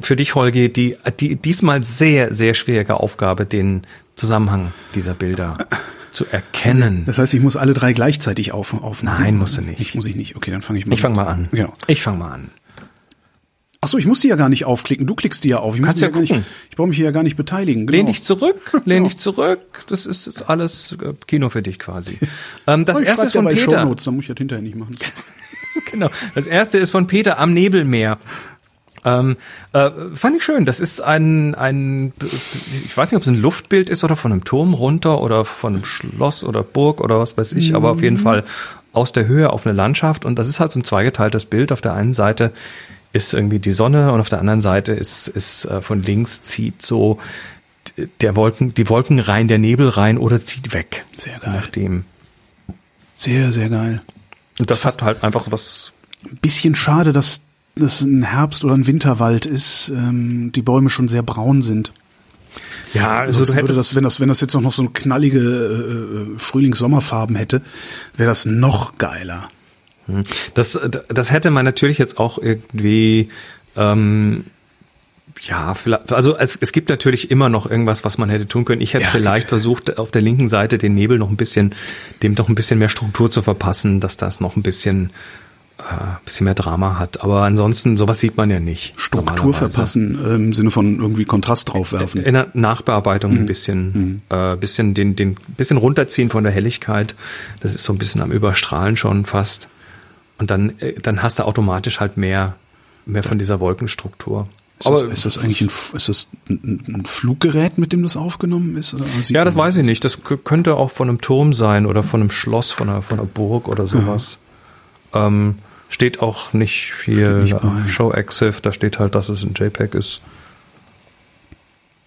für dich, Holgi, die, die diesmal sehr, sehr schwierige Aufgabe, den Zusammenhang dieser Bilder zu erkennen. Das heißt, ich muss alle drei gleichzeitig auf, aufmachen? Nein, musst du nicht. Ich muss ich nicht. Okay, dann fange ich mal Ich fange mal an. Genau. Ich fange mal an. Ach so, ich muss die ja gar nicht aufklicken. Du klickst die ja auf. Ich Kannst ja gar nicht, ich brauche mich hier ja gar nicht beteiligen. Genau. Lehn dich zurück, lehn dich zurück. Das ist, ist alles äh, Kino für dich quasi. Ähm, das Oh, erste ist von ja Peter. Shownotes, dann muss ich das hinterher nicht machen. Genau. Das erste ist von Peter am Nebelmeer. Ähm, äh, fand ich schön. Das ist ein, ein, ich weiß nicht, ob es ein Luftbild ist oder von einem Turm runter oder von einem Schloss oder Burg oder was weiß ich, aber auf jeden Fall aus der Höhe auf eine Landschaft. Und das ist halt so ein zweigeteiltes Bild. Auf der einen Seite ist irgendwie die Sonne und auf der anderen Seite ist, ist äh, von links zieht so der Wolken, die Wolken rein, der Nebel rein oder zieht weg. Sehr geil. Nachdem. Sehr, sehr geil. Und das hat halt einfach was Bisschen schade, dass das ein Herbst- oder ein Winterwald ist, ähm, die Bäume schon sehr braun sind. Ja, also Sonst du hättest das, wenn das, wenn das jetzt noch so knallige äh, Frühlings-Sommerfarben hätte, wäre das noch geiler. Das, das hätte man natürlich jetzt auch irgendwie, ähm, ja, vielleicht, also es, es gibt natürlich immer noch irgendwas, was man hätte tun können. Ich hätte Ja, vielleicht versucht, auf der linken Seite den Nebel noch ein bisschen, dem noch ein bisschen mehr Struktur zu verpassen, dass das noch ein bisschen, äh, bisschen mehr Drama hat. Aber ansonsten, sowas sieht man ja nicht. Struktur verpassen äh, im Sinne von irgendwie Kontrast draufwerfen. In der Nachbearbeitung Mhm. ein bisschen, äh, bisschen den, den, bisschen runterziehen von der Helligkeit. Das ist so ein bisschen am Überstrahlen schon fast. Und dann, äh, dann hast du automatisch halt mehr, mehr von dieser Wolkenstruktur. Ist, das, ist das eigentlich ein, ist das ein, Fluggerät, mit dem das aufgenommen ist? Sieht ja, das weiß ich nicht. Das könnte auch von einem Turm sein oder von einem Schloss, von einer, von einer Burg oder sowas. Ähm, steht auch nicht viel nicht. Show Exif, da steht halt, dass es ein JPEG ist.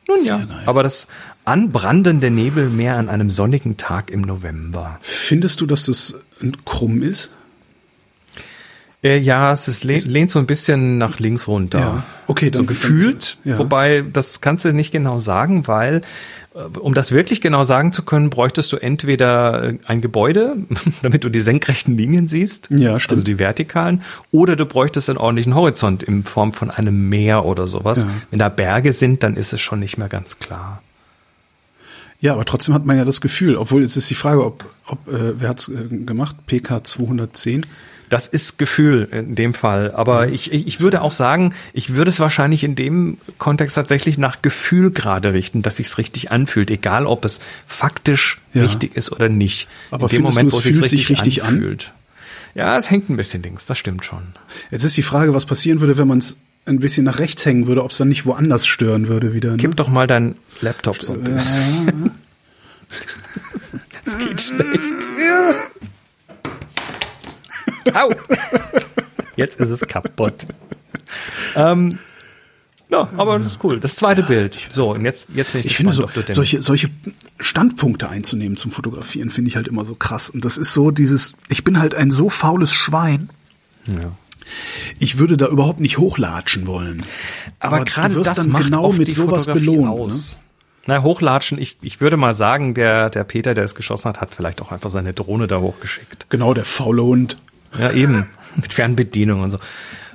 Nun ja, geil. aber das anbrandende Nebelmeer an einem sonnigen Tag im November. Findest du, dass das krumm ist? Äh, ja, es ist, lehnt, lehnt so ein bisschen nach links runter. Ja, okay, so dann- gefühlt. dann- ja. Wobei, das kannst du nicht genau sagen, weil, äh, um das wirklich genau sagen zu können, bräuchtest du entweder äh, ein Gebäude, damit du die senkrechten Linien siehst. Ja, stimmt. Also die vertikalen. Oder du bräuchtest einen ordentlichen Horizont in Form von einem Meer oder sowas. Ja. Wenn da Berge sind, dann ist es schon nicht mehr ganz klar. Ja, aber trotzdem hat man ja das Gefühl, obwohl jetzt ist die Frage, ob, ob äh, wer hat's äh, gemacht? PK 210? Das ist Gefühl in dem Fall. Aber ich, ich ich würde auch sagen, ich würde es wahrscheinlich in dem Kontext tatsächlich nach Gefühl gerade richten, dass sich's richtig anfühlt, egal ob es faktisch Ja. richtig ist oder nicht. Aber in dem Moment, wo es fühlt sich richtig an? anfühlt. Ja, es hängt ein bisschen links, das stimmt schon. Jetzt ist die Frage, was passieren würde, wenn man es ein bisschen nach rechts hängen würde, ob es dann nicht woanders stören würde wieder. Ne? Gib doch mal deinen Laptop so ein bisschen. Es geht schlecht. Au! Jetzt ist es kaputt. Ähm, ja, aber das ist cool. Das zweite Bild. So, und jetzt, jetzt bin ich, Ich finde so, gespannt, ob du denn- solche, solche Standpunkte einzunehmen zum Fotografieren, finde ich halt immer so krass. Und das ist so dieses, ich bin halt ein so faules Schwein. Ja. Ich würde da überhaupt nicht hochlatschen wollen. Aber, du gerade wirst das dann macht genau mit die sowas Fotografie belohnt. Ne? aus. Na, hochlatschen, ich, ich würde mal sagen, der, der Peter, der es geschossen hat, hat vielleicht auch einfach seine Drohne da hochgeschickt. Genau, der faule Hund. Ja, eben. Mit Fernbedienung und so.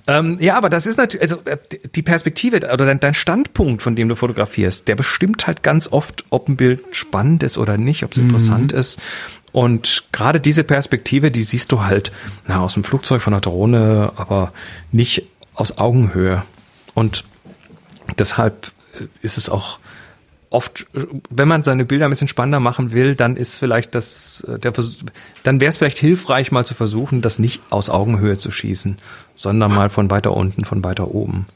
Ähm, ja, aber das ist natürlich, also äh, die Perspektive oder dein, dein Standpunkt, von dem du fotografierst, der bestimmt halt ganz oft, ob ein Bild spannend ist oder nicht, ob es interessant ist. Und gerade diese Perspektive, die siehst du halt na, aus dem Flugzeug, von der Drohne, aber nicht aus Augenhöhe. Und deshalb äh, ist es auch oft, wenn man seine Bilder ein bisschen spannender machen will, dann ist vielleicht das, äh, der Vers dann wäre es vielleicht hilfreich, mal zu versuchen, das nicht aus Augenhöhe zu schießen, sondern mal von weiter unten, von weiter oben.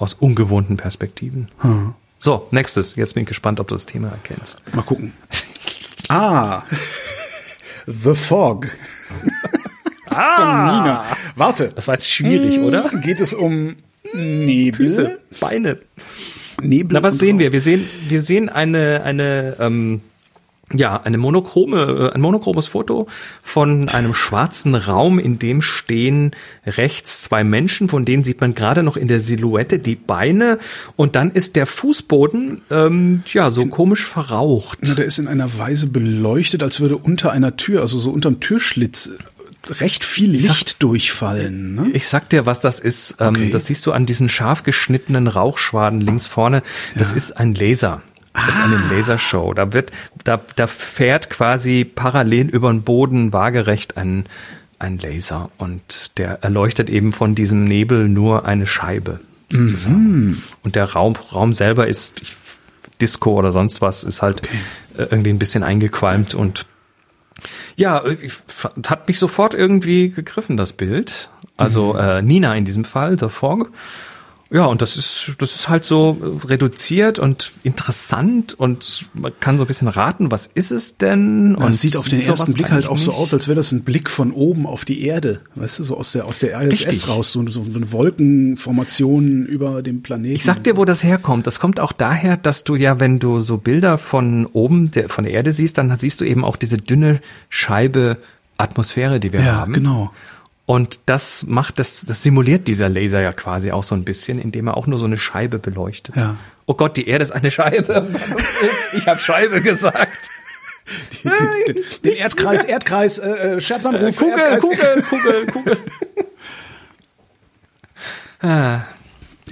Aus ungewohnten Perspektiven. Hm. So, nächstes. Jetzt bin ich gespannt, ob du das Thema erkennst. Mal gucken. Ah, The Fog. Ah! Von Nina. Warte. Das war jetzt schwierig, oder? Geht es um Nebel? Füße, Beine. Nebel. Na, was sehen wir? Rauch. Wir sehen, wir sehen eine, eine, ähm, ja, eine monochrome, äh, ein monochromes Foto von einem schwarzen Raum, in dem stehen rechts zwei Menschen, von denen sieht man gerade noch in der Silhouette die Beine und dann ist der Fußboden, ähm, ja, so komisch verraucht. Na, der ist in einer Weise beleuchtet, als würde unter einer Tür, also so unterm Türschlitz, recht viel Licht durchfallen. Ne? Ich sag dir, was das ist. Ähm, Okay. Das siehst du an diesen scharf geschnittenen Rauchschwaden links vorne. Das ist ein Laser. Das ist eine Ah. Lasershow. Da wird, da, da fährt quasi parallel über den Boden waagerecht ein, ein Laser und der erleuchtet eben von diesem Nebel nur eine Scheibe. sozusagen. Und der Raum, Raum selber ist ich, Disco oder sonst was, ist halt äh, irgendwie ein bisschen eingequalmt und ja, ich, hat mich sofort irgendwie gegriffen, das Bild. Also äh, Nina in diesem Fall, The Fog. Ja, und das ist, das ist halt so reduziert und interessant und man kann so ein bisschen raten, was ist es denn? Und Und es sieht auf den ersten Blick halt auch so nicht. aus, als wäre das ein Blick von oben auf die Erde. Weißt du, so aus der, aus der ISS Richtig. raus, so, so eine Wolkenformation über dem Planeten. Ich sag dir, wo das herkommt. Das kommt auch daher, dass du ja, wenn du so Bilder von oben, der, von der Erde siehst, dann siehst du eben auch diese dünne Scheibe Atmosphäre, die wir Ja, haben. genau. Und das macht das, das simuliert dieser Laser ja quasi auch so ein bisschen, indem er auch nur so eine Scheibe beleuchtet. Ja. Oh Gott, die Erde ist eine Scheibe. Ich habe Scheibe gesagt. Den Erdkreis, Erdkreis, äh, äh, Scherzanruf, Kugel, Erdkreis. Kugel, Kugel, Kugel. Ah,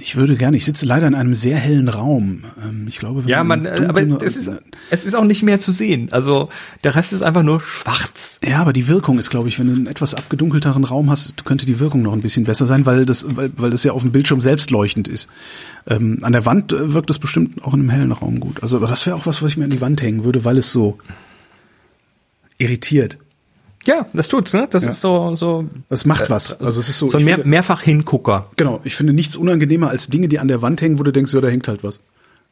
Ich würde gerne, ich sitze leider in einem sehr hellen Raum. Ähm, ich glaube, ja, man, im äh, aber es ist, es ist auch nicht mehr zu sehen. Also der Rest ist einfach nur schwarz. Ja, aber die Wirkung ist, glaube ich, wenn du einen etwas abgedunkelteren Raum hast, könnte die Wirkung noch ein bisschen besser sein, weil das, weil, weil das ja auf dem Bildschirm selbst leuchtend ist. Ähm, an der Wand äh, wirkt es bestimmt auch in einem hellen Raum gut. Also, aber das wäre auch was, was ich mir an die Wand hängen würde, weil es so irritiert. Ja, das tut's, ne? Das ist so, so, Es macht was. Also es ist so. so ein mehr, finde, mehrfach Hingucker. genau. Ich finde nichts unangenehmer als Dinge, die an der Wand hängen, wo du denkst, ja, da hängt halt was.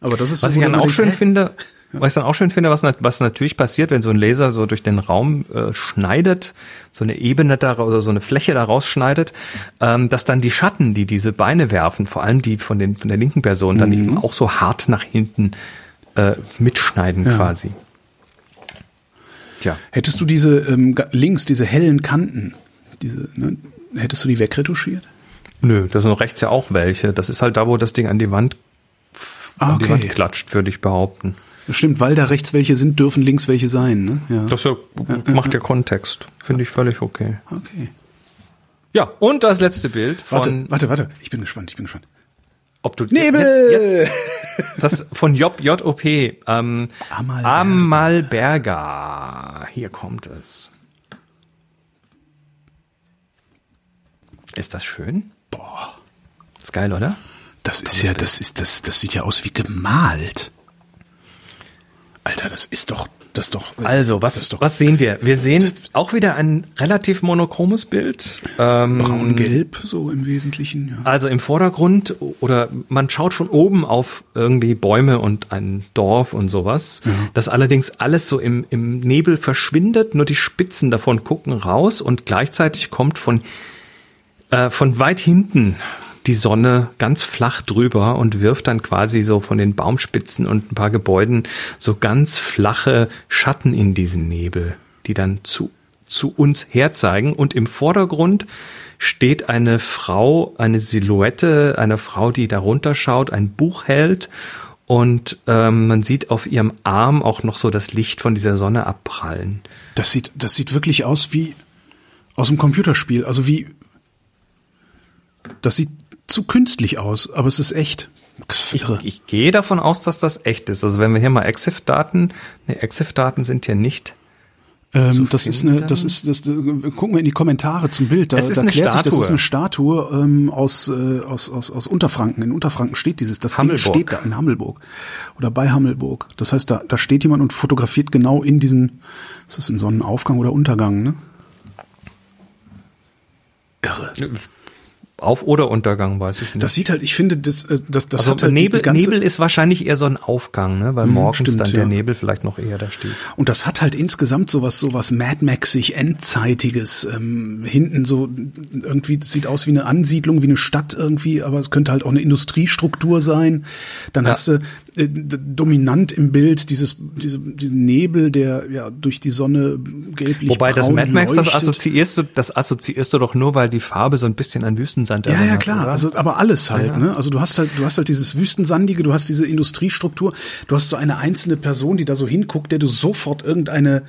Aber das ist so, Was ich dann auch schön finde, was ich dann auch schön finde, was, was natürlich passiert, wenn so ein Laser so durch den Raum äh, schneidet, so eine Ebene da oder so eine Fläche da rausschneidet, ähm, dass dann die Schatten, die diese Beine werfen, vor allem die von, den, von der linken Person, dann eben auch so hart nach hinten äh, mitschneiden Ja. quasi. Tja. Hättest du diese ähm, links, diese hellen Kanten, diese, ne, hättest du die wegretuschiert? Nö, da sind rechts ja auch welche. Das ist halt da, wo das Ding an die Wand, Ah, an die Wand okay. klatscht, würde ich behaupten. Stimmt, weil da rechts welche sind, dürfen links welche sein, ne? Ja. Das ja, macht der Kontext. Finde ich völlig okay. Okay. Ja, und das letzte Bild von Warte, warte, warte. Ich bin gespannt, ich bin gespannt. Ob du Nebel! Jetzt, jetzt, das von Job JOP ähm, Amalberga. Amalberga. Hier kommt es. Ist das schön? Boah. Ist geil, oder? Das ist ja, das ist, das, das sieht ja aus wie gemalt. Alter, das ist doch, das doch. Also, das was, doch was sehen wir? Wir sehen auch wieder ein relativ monochromes Bild. Ähm, Braun-gelb, so im Wesentlichen, ja. Also im Vordergrund oder man schaut von oben auf irgendwie Bäume und ein Dorf und sowas. Das allerdings alles so im, im Nebel verschwindet, nur die Spitzen davon gucken raus und gleichzeitig kommt von, äh, von weit hinten die Sonne ganz flach drüber und wirft dann quasi so von den Baumspitzen und ein paar Gebäuden so ganz flache Schatten in diesen Nebel, die dann zu, zu uns herzeigen. Und im Vordergrund steht eine Frau, eine Silhouette, eine Frau, die darunter schaut, ein Buch hält und ähm, man sieht auf ihrem Arm auch noch so das Licht von dieser Sonne abprallen. Das sieht, das sieht wirklich aus wie aus einem Computerspiel. Also wie, Das sieht zu künstlich aus, aber es ist echt. Ich, ich gehe davon aus, dass das echt ist. Also wenn wir hier mal EXIF-Daten, ne, EXIF-Daten sind hier nicht ähm, das ist eine, das ist, das, gucken wir in die Kommentare zum Bild. Da, es ist da eine klärt Statue. sich, das ist eine Statue ähm, aus, äh, aus, aus, aus Unterfranken. In Unterfranken steht dieses, das Ding Hammelburg. steht da in Hammelburg oder bei Hammelburg. Das heißt, da, da steht jemand und fotografiert genau in diesen, ist das ein Sonnenaufgang oder Untergang, ne? Irre. Auf- oder Untergang, weiß ich nicht. Das sieht halt, ich finde, das, äh, das, das also hat halt Nebel, Nebel ist wahrscheinlich eher so ein Aufgang, ne? weil morgens stimmt, dann ja. der Nebel vielleicht noch eher da steht. Und das hat halt insgesamt sowas, sowas Mad Maxig, Endzeitiges. Ähm, hinten so irgendwie sieht aus wie eine Ansiedlung, wie eine Stadt irgendwie, aber es könnte halt auch eine Industriestruktur sein. Dann Ja. hast du dominant im Bild dieses, diese, diesen Nebel, der ja durch die Sonne gelblich Wobei das Mad Max, das leuchtet. assoziierst du, das assoziierst du doch nur, weil die Farbe so ein bisschen an Wüstensand Ja, ja, erinnert, klar. oder? Also, aber alles halt, Ja. ne? Also du hast halt, du hast halt dieses Wüstensandige, du hast diese Industriestruktur, du hast so eine einzelne Person, die da so hinguckt, der du sofort irgendeine,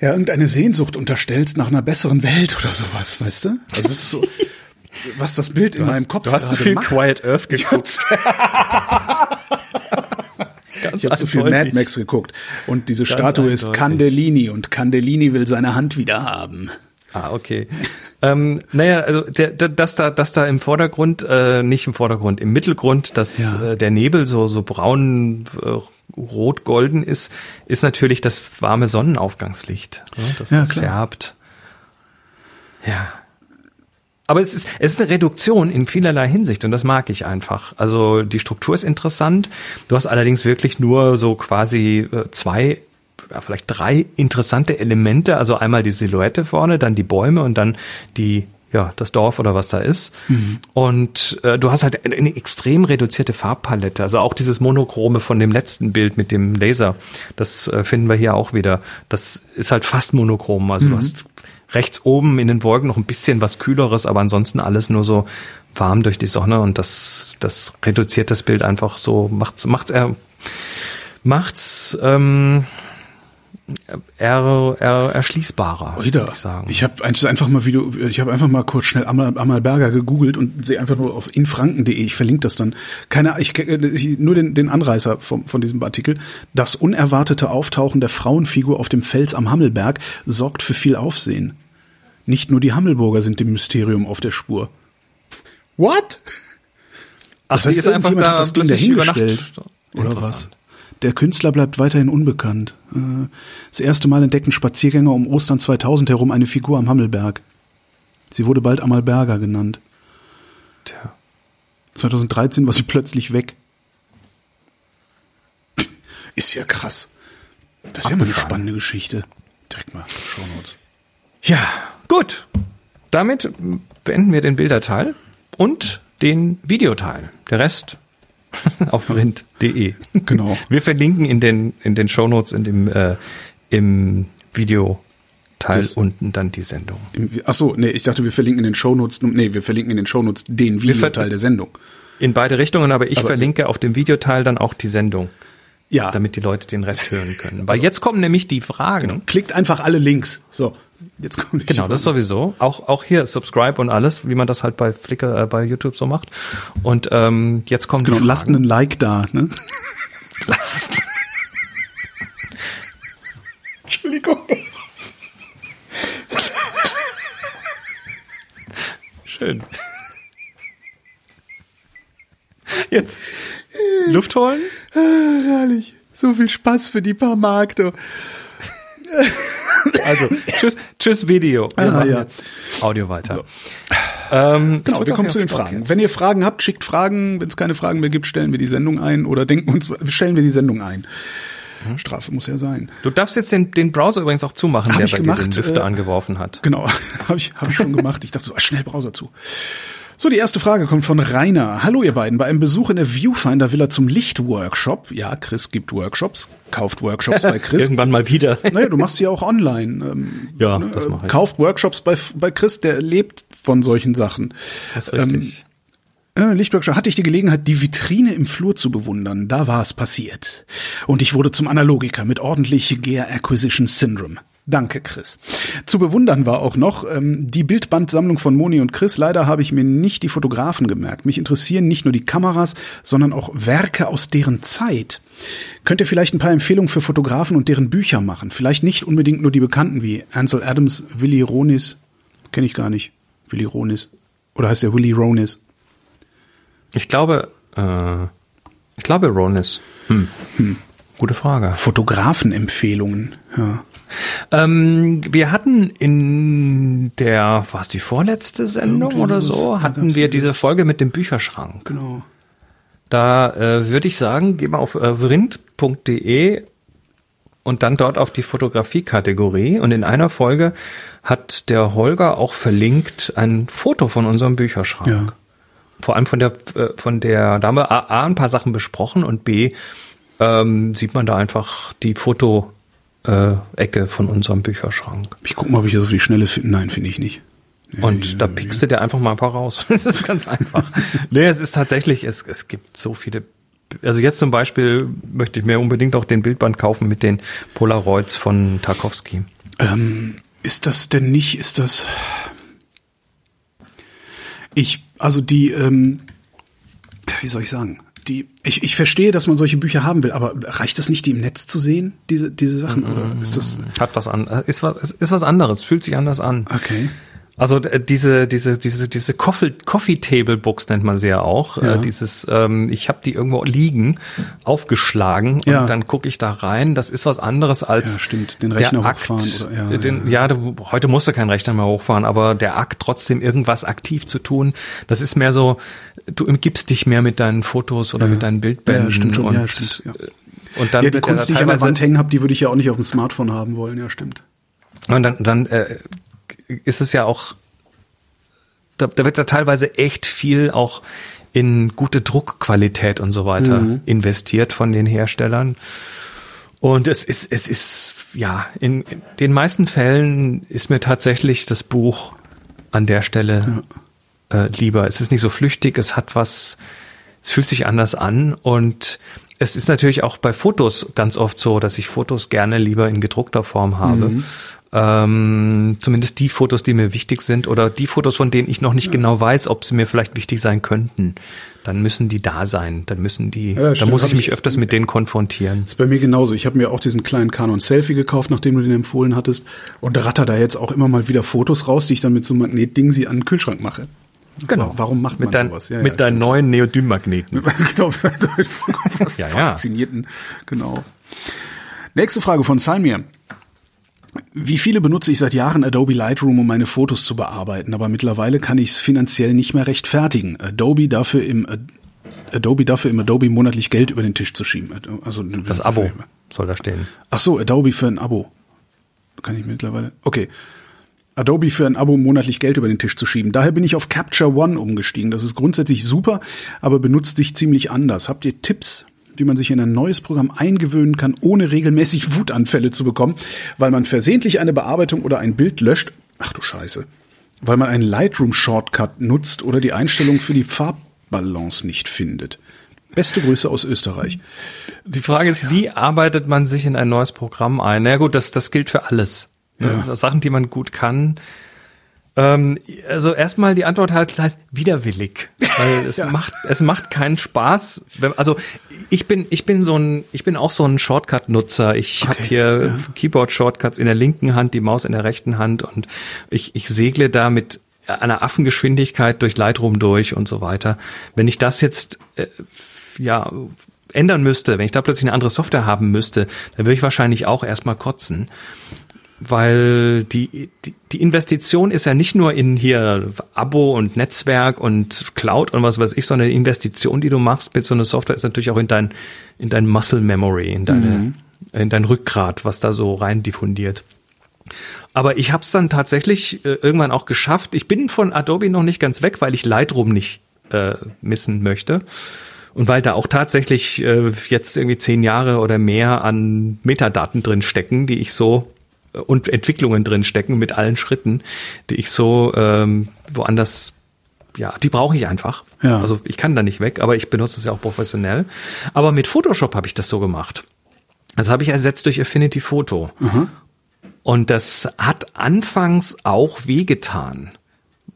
ja, irgendeine Sehnsucht unterstellst nach einer besseren Welt oder sowas, weißt du? Also das ist so, was das Bild in Du hast- meinem Kopf du hast zu gerade viel macht. Quiet Earth geguckt. Ich habe zu viel Mad. Max geguckt. Und diese Statue ist eindeutig. Candellini und Candellini will seine Hand wieder haben. Ah, okay. ähm, naja, also der, der, dass da, dass da im Vordergrund, äh, nicht im Vordergrund, im Mittelgrund, dass Ja. äh, der Nebel so so braun, äh, rot-golden ist, ist natürlich das warme Sonnenaufgangslicht, ne? das Ja, das klar. färbt. Ja. Aber es ist, es ist eine Reduktion in vielerlei Hinsicht und das mag ich einfach. Also die Struktur ist interessant. Du hast allerdings wirklich nur so quasi äh, zwei, ja, vielleicht drei interessante Elemente. Also einmal die Silhouette vorne, dann die Bäume und dann die, ja, das Dorf oder was da ist. Und äh, du hast halt eine, extrem reduzierte Farbpalette. Also auch dieses Monochrome von dem letzten Bild mit dem Laser, das äh, finden wir hier auch wieder. Das ist halt fast monochrom. Also du hast rechts oben in den Wolken noch ein bisschen was kühleres, aber ansonsten alles nur so warm durch die Sonne und das das reduziert das Bild einfach so macht's macht's er macht's ähm, er, er, erschließbarer, Oida. ich sagen. Ich habe einfach mal Video, ich habe einfach mal kurz schnell Amal, Amalberger gegoogelt und sehe einfach nur auf infranken.de. Ich verlinke das dann. Keine, ich, ich nur den, den Anreißer vom, von diesem Artikel. Das unerwartete Auftauchen der Frauenfigur auf dem Fels am Hammelberg sorgt für viel Aufsehen. Nicht nur die Hammelburger sind dem Mysterium auf der Spur. What? Ach, Das heißt, ist einfach da hat das Ding dahingestellt. Oder was? Der Künstler bleibt weiterhin unbekannt. Äh, Das erste Mal entdeckten Spaziergänger um Ostern 2000 herum eine Figur am Hammelberg. Sie wurde bald Amalberger genannt. Tja. 2013 war sie plötzlich weg. Ist ja krass. Das ist ja mal eine spannende Geschichte. Direkt mal Shownotes. Ja, gut. Damit beenden wir den Bilderteil und den Videoteil. Der Rest auf rind.de. Genau. Wir verlinken in den, in den Shownotes in dem, äh, im Videoteil Das- unten dann die Sendung. Ach so, nee, ich dachte, wir verlinken in den Shownotes, nee, wir verlinken in den Shownotes den Videoteil der Sendung. In beide Richtungen, aber ich Aber- verlinke auf dem Videoteil dann auch die Sendung, Ja, damit die Leute den Rest hören können. Weil jetzt kommen nämlich die Fragen. klickt einfach alle Links. So, jetzt kommt Genau, das sowieso. Auch, auch hier Subscribe und alles, wie man das halt bei Flickr, äh, bei YouTube so macht. Und ähm, jetzt kommen Genau, die lasst Fragen. einen Like da, ne? Lasst. Entschuldigung. Schön. Jetzt Luft holen. Herrlich. So viel Spaß für die paar Mark, du. Also, tschüss, tschüss Video. Wir Ah, machen ja. jetzt Audio weiter. Ähm, Genau, drück wir kommen zu den Fragen. jetzt. Wenn ihr Fragen habt, schickt Fragen. Wenn es keine Fragen mehr gibt, stellen wir die Sendung ein oder denken uns, stellen wir die Sendung ein. Strafe muss ja sein. Du darfst jetzt den, den Browser übrigens auch zumachen, Hab der bei dir gemacht, den Lüfter äh, angeworfen hat. Genau, habe ich, hab ich schon gemacht. Ich dachte so, ah, schnell Browser zu. So, die erste Frage kommt von Rainer. Hallo ihr beiden. Bei einem Besuch in der Viewfinder Villa zum Lichtworkshop, ja, Chris gibt Workshops, kauft Workshops bei Chris. Irgendwann mal wieder. Naja, du machst sie ja auch online. Ähm, Ja, das mache ich. Kauft Workshops bei, bei Chris, der lebt von solchen Sachen. Das ist richtig. Äh, Lichtworkshop hatte ich die Gelegenheit, die Vitrine im Flur zu bewundern. Da war es passiert. Und ich wurde zum Analogiker mit ordentlich Gear Acquisition Syndrome. Danke, Chris. Zu bewundern war auch noch ähm, die Bildbandsammlung von Moni und Chris. Leider habe ich mir nicht die Fotografen gemerkt. Mich interessieren nicht nur die Kameras, sondern auch Werke aus deren Zeit. Könnt ihr vielleicht ein paar Empfehlungen für Fotografen und deren Bücher machen? Vielleicht nicht unbedingt nur die bekannten wie Ansel Adams, Willy Ronis. Kenne ich gar nicht. Willy Ronis. Oder heißt der Willy Ronis? Ich glaube, äh, ich glaube Ronis. Hm. Hm. Gute Frage. Fotografenempfehlungen. Ja. Ähm, wir hatten in der, war es die vorletzte Sendung oder so, hatten wir diese- diese Folge mit dem Bücherschrank. Genau. Da äh, würde ich sagen, geh mal auf äh, vrind.de und dann dort auf die Fotografie-Kategorie. Und in einer Folge hat der Holger auch verlinkt ein Foto von unserem Bücherschrank. Ja. Vor allem von der, äh, von der, da haben wir A, A ein paar Sachen besprochen und B ähm, sieht man da einfach die Foto äh, von unserem Bücherschrank. Ich guck mal, ob ich das auf die Schnelle finde. Nein, finde ich nicht. Und da pickst du dir einfach mal ein paar raus. Das ist ganz einfach. nee, es ist tatsächlich, es, es gibt so viele. Also jetzt zum Beispiel möchte ich mir unbedingt auch den Bildband kaufen mit den Polaroids von Tarkovsky. Ähm, ist das denn nicht, ist das. Ich, also die, ähm, wie soll ich sagen? Die, ich, ich verstehe, dass man solche Bücher haben will, aber reicht es nicht, die im Netz zu sehen, diese, diese Sachen? Oder ist das. Hat was an, ist was, ist was anderes, fühlt sich anders an. Okay. Also äh, diese diese diese diese Coffee, Coffee Table Books nennt man sie ja auch. Ja. Äh, dieses ähm, ich habe die irgendwo liegen, aufgeschlagen und Ja. dann gucke ich da rein. Das ist was anderes als Ja, stimmt, den Rechner der Akt, oder- ja, äh, den, ja, du, heute musst du keinen Rechner mehr hochfahren, aber der Akt trotzdem irgendwas aktiv zu tun, das ist mehr so, du umgibst dich mehr mit deinen Fotos oder mit deinen Bildbänden Ja, stimmt schon, und ja, stimmt, ja. und dann ja, die Kunst, die ich an der Wand hängen habe, die würde ich ja auch nicht auf dem Smartphone haben wollen, ja, stimmt. Und dann, dann äh, ist es ja auch, da, da wird da teilweise echt viel auch in gute Druckqualität und so weiter Mhm. investiert von den Herstellern. Und es ist, es ist, ja, in, in den meisten Fällen ist mir tatsächlich das Buch an der Stelle äh, lieber. Es ist nicht so flüchtig, es hat was, es fühlt sich anders an und es ist natürlich auch bei Fotos ganz oft so, dass ich Fotos gerne lieber in gedruckter Form habe. Ähm, zumindest die Fotos, die mir wichtig sind oder die Fotos, von denen ich noch nicht genau weiß, ob sie mir vielleicht wichtig sein könnten. Dann müssen die da sein. Dann müssen die, Ja, dann stimmt. muss ich ich mich öfters mit denen konfrontieren. ist bei mir genauso. Ich habe mir auch diesen kleinen Canon Selfie gekauft, nachdem du den empfohlen hattest. Und ratter da jetzt auch immer mal wieder Fotos raus, die ich dann mit so einem Magnetding sie an den Kühlschrank mache. Wa- Warum macht man mit dein, sowas? Ja, mit ja, deinen neuen Neodym-Magneten. genau, ja. faszinierten. Genau. Nächste Frage von Salmir. Wie viele benutze ich seit Jahren Adobe Lightroom, um meine Fotos zu bearbeiten, aber mittlerweile kann ich es finanziell nicht mehr rechtfertigen. Adobe dafür im Adobe dafür im Adobe monatlich Geld über den Tisch zu schieben. Also Das Abo soll da stehen. Ach so, Adobe für ein Abo. Kann ich mittlerweile. Okay. Adobe für ein Abo monatlich Geld über den Tisch zu schieben. Daher bin ich auf Capture One umgestiegen. Das ist grundsätzlich super, aber benutzt sich ziemlich anders. Habt ihr Tipps, wie man sich in ein neues Programm eingewöhnen kann, ohne regelmäßig Wutanfälle zu bekommen, weil man versehentlich eine Bearbeitung oder ein Bild löscht? Ach du Scheiße. Weil man einen Lightroom-Shortcut nutzt oder die Einstellung für die Farbbalance nicht findet. Beste Grüße aus Österreich. Die Frage ist, wie arbeitet man sich in ein neues Programm ein? Na gut, das, das gilt für alles. Ja. Sachen, die man gut kann. Ähm, also erstmal die Antwort heißt, heißt widerwillig, weil es Ja. macht es macht keinen Spaß. Wenn, also ich bin ich bin so ein ich bin auch so ein Shortcut Nutzer. Ich habe Okay, hier Keyboard Shortcuts in der linken Hand, die Maus in der rechten Hand und ich ich segle da mit einer Affengeschwindigkeit durch Lightroom durch und so weiter. Wenn ich das jetzt äh, ja ändern müsste, wenn ich da plötzlich eine andere Software haben müsste, dann würde ich wahrscheinlich auch erstmal kotzen weil die, die, die Investition ist ja nicht nur in hier Abo und Netzwerk und Cloud und was weiß ich, sondern die Investition, die du machst mit so einer Software, ist natürlich auch in dein, in dein Muscle Memory, in deine, in dein Rückgrat, was da so rein diffundiert. Aber ich habe es dann tatsächlich äh, irgendwann auch geschafft. Ich bin von Adobe noch nicht ganz weg, weil ich Lightroom nicht äh, missen möchte. Und weil da auch tatsächlich äh, jetzt irgendwie zehn Jahre oder mehr an Metadaten drin stecken, die ich so und Entwicklungen drin stecken mit allen Schritten, die ich so ähm, woanders, ja, die brauche ich einfach. Ja. Also ich kann da nicht weg, aber ich benutze es ja auch professionell. Aber mit Photoshop habe ich das so gemacht. Das habe ich ersetzt durch Affinity Photo. Und das hat anfangs auch wehgetan,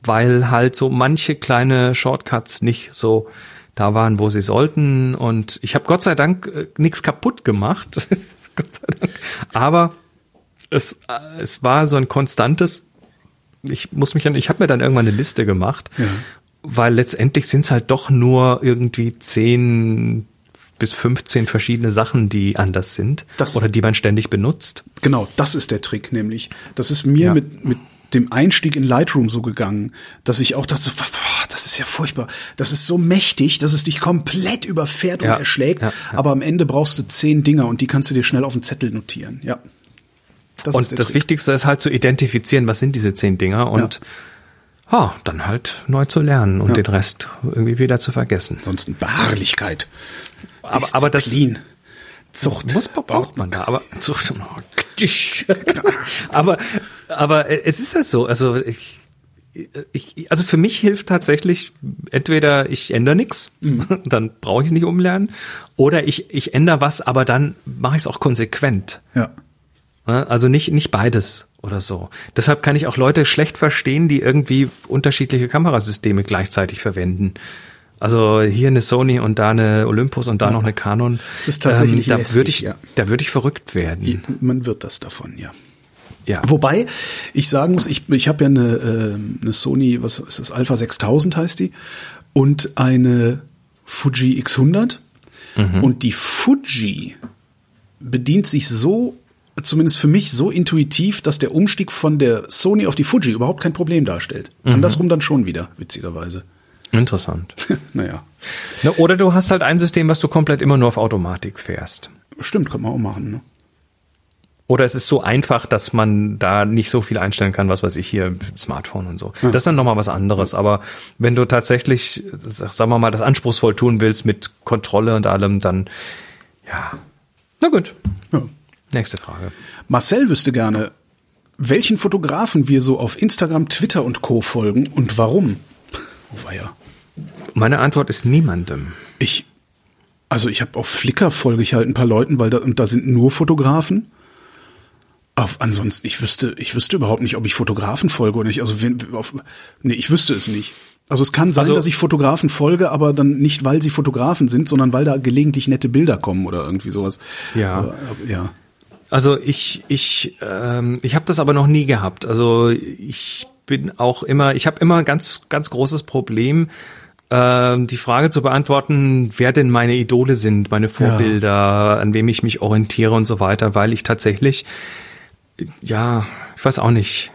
weil halt so manche kleine Shortcuts nicht so da waren, wo sie sollten. Und ich habe Gott sei Dank äh, nichts kaputt gemacht. Gott sei Dank. Aber es, es war so ein konstantes, ich muss mich an, ich habe mir dann irgendwann eine Liste gemacht, ja. weil letztendlich sind es halt doch nur irgendwie zehn bis 15 verschiedene Sachen, die anders sind das, oder die man ständig benutzt. Genau, das ist der Trick nämlich. Das ist mir ja. mit, mit dem Einstieg in Lightroom so gegangen, dass ich auch dachte, das ist ja furchtbar. Das ist so mächtig, dass es dich komplett überfährt ja, und erschlägt. Ja, ja. Aber am Ende brauchst du zehn Dinger und die kannst du dir schnell auf den Zettel notieren. Ja. Das und das Trick. Wichtigste ist halt zu identifizieren, was sind diese zehn Dinger und ja. oh, dann halt neu zu lernen und den Rest irgendwie wieder zu vergessen. Ansonsten Beharrlichkeit aber, aber das Zucht muss braucht man da, aber Zucht, aber aber es ist ja so, also ich, ich, also für mich hilft tatsächlich entweder ich ändere nichts, mhm. dann brauche ich es nicht umlernen, oder ich ich ändere was, aber dann mache ich es auch konsequent. Ja. Also nicht nicht beides oder so. Deshalb kann ich auch Leute schlecht verstehen, die irgendwie unterschiedliche Kamerasysteme gleichzeitig verwenden. Also hier eine Sony und da eine Olympus und da ja. noch eine Canon. Das ist tatsächlich ähm, da würde ich, ja. da würde ich verrückt werden. Man wird das davon, ja. Ja. Wobei ich sagen muss, ich, ich habe ja eine, äh, eine Sony, was ist das, Alpha 6000 heißt die, und eine Fuji X100. Mhm. Und die Fuji bedient sich so, zumindest für mich, so intuitiv, dass der Umstieg von der Sony auf die Fuji überhaupt kein Problem darstellt. Mhm. Andersrum dann schon wieder, witzigerweise. Interessant. naja. Oder du hast halt ein System, was du komplett immer nur auf Automatik fährst. Stimmt, kann man auch machen. Ne? Oder es ist so einfach, dass man da nicht so viel einstellen kann, was weiß ich hier, Smartphone und so. Ja. Das ist dann nochmal was anderes. Aber wenn du tatsächlich, sagen wir mal, das anspruchsvoll tun willst mit Kontrolle und allem, dann ja. Na gut. Ja. Nächste Frage. Marcel wüsste gerne, welchen Fotografen wir so auf Instagram, Twitter und Co. folgen und warum. Oh weia. Meine Antwort ist niemandem. Ich, also ich habe auf Flickr folge ich halt ein paar Leuten, weil da, und da sind nur Fotografen. Auf, ansonsten, ich wüsste, ich wüsste überhaupt nicht, ob ich Fotografen folge oder nicht. Also wenn, auf, nee, ich wüsste es nicht. Also es kann sein, also, dass ich Fotografen folge, aber dann nicht, weil sie Fotografen sind, sondern weil da gelegentlich nette Bilder kommen oder irgendwie sowas. Ja. Aber, ja. Also ich, ich, ähm, ich habe das aber noch nie gehabt. Also ich bin auch immer, ich habe immer ein ganz, ganz großes Problem, äh, die Frage zu beantworten, wer denn meine Idole sind, meine Vorbilder, ja. an wem ich mich orientiere und so weiter, weil ich tatsächlich, ja, ich weiß auch nicht.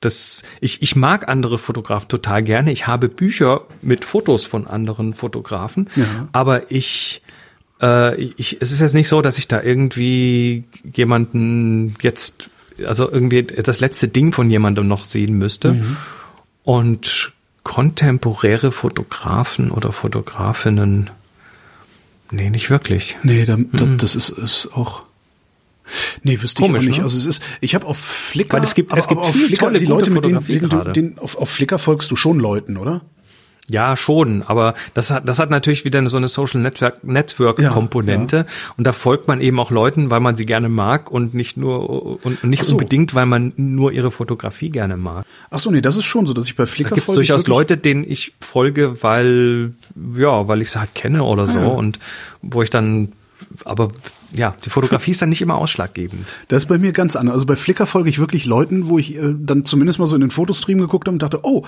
Das, ich, ich mag andere Fotografen total gerne. Ich habe Bücher mit Fotos von anderen Fotografen, ja. aber ich, äh, ich, es ist jetzt nicht so, dass ich da irgendwie jemanden jetzt also irgendwie das letzte Ding von jemandem noch sehen müsste. Mhm. Und kontemporäre Fotografen oder Fotografinnen, nee, nicht wirklich. Nee, da, da, mhm. das ist, ist auch. Nee, wüsste Komisch, ich auch nicht. Ne? Also es ist, ich habe auf Flickr, Weil es gibt, aber, es gibt aber auf Flickr, die Leute, mit denen, denen du, den, auf, auf Flickr folgst du schon Leuten, oder? Ja, schon, aber das hat, das hat natürlich wieder so eine Social Network, Network Komponente ja, ja. und da folgt man eben auch Leuten, weil man sie gerne mag und nicht nur und nicht so. unbedingt, weil man nur ihre Fotografie gerne mag. Ach so, nee, das ist schon so, dass ich bei Flickr da gibt's folge. durchaus Leute, denen ich folge, weil ja, weil ich sie halt kenne oder so ah, ja. und wo ich dann aber ja, die Fotografie ist dann nicht immer ausschlaggebend. Das ist bei mir ganz anders. Also bei Flickr folge ich wirklich Leuten, wo ich äh, dann zumindest mal so in den Fotostream geguckt habe und dachte, oh,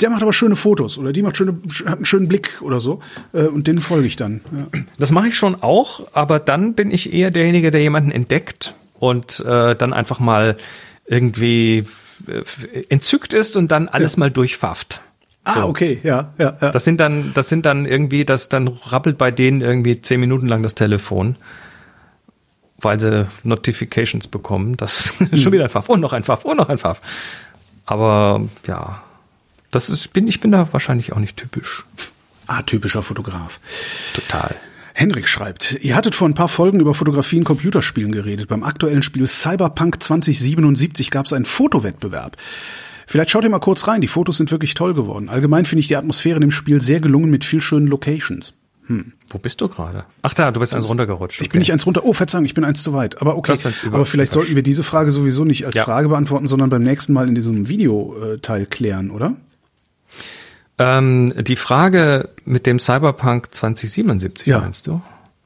der macht aber schöne Fotos oder die macht schöne, hat einen schönen Blick oder so äh, und den folge ich dann. Ja. Das mache ich schon auch, aber dann bin ich eher derjenige, der jemanden entdeckt und äh, dann einfach mal irgendwie äh, entzückt ist und dann alles ja. mal durchfafft. Ah, so. okay, ja, ja, ja. Das sind dann, das sind dann irgendwie, das dann rappelt bei denen irgendwie zehn Minuten lang das Telefon, weil sie Notifications bekommen. Das hm. schon wieder ein Pfaff und noch ein Pfaff und noch ein Pfaff. Aber ja, das ist, bin, ich bin da wahrscheinlich auch nicht typisch. Ah, typischer Fotograf. Total. Henrik schreibt, ihr hattet vor ein paar Folgen über Fotografie in Computerspielen geredet. Beim aktuellen Spiel Cyberpunk 2077 gab es einen Fotowettbewerb. Vielleicht schaut ihr mal kurz rein, die Fotos sind wirklich toll geworden. Allgemein finde ich die Atmosphäre im Spiel sehr gelungen mit viel schönen Locations. Wo bist du gerade? Ach da, du bist eins runtergerutscht. Ich bin nicht eins runter. Oh, Verzeihung, ich bin eins zu weit. Aber okay. Aber vielleicht sollten wir diese Frage sowieso nicht als Ja. Frage beantworten, sondern beim nächsten Mal in diesem Videoteil klären, oder? Ähm, die Frage mit dem Cyberpunk 2077 Ja. meinst du?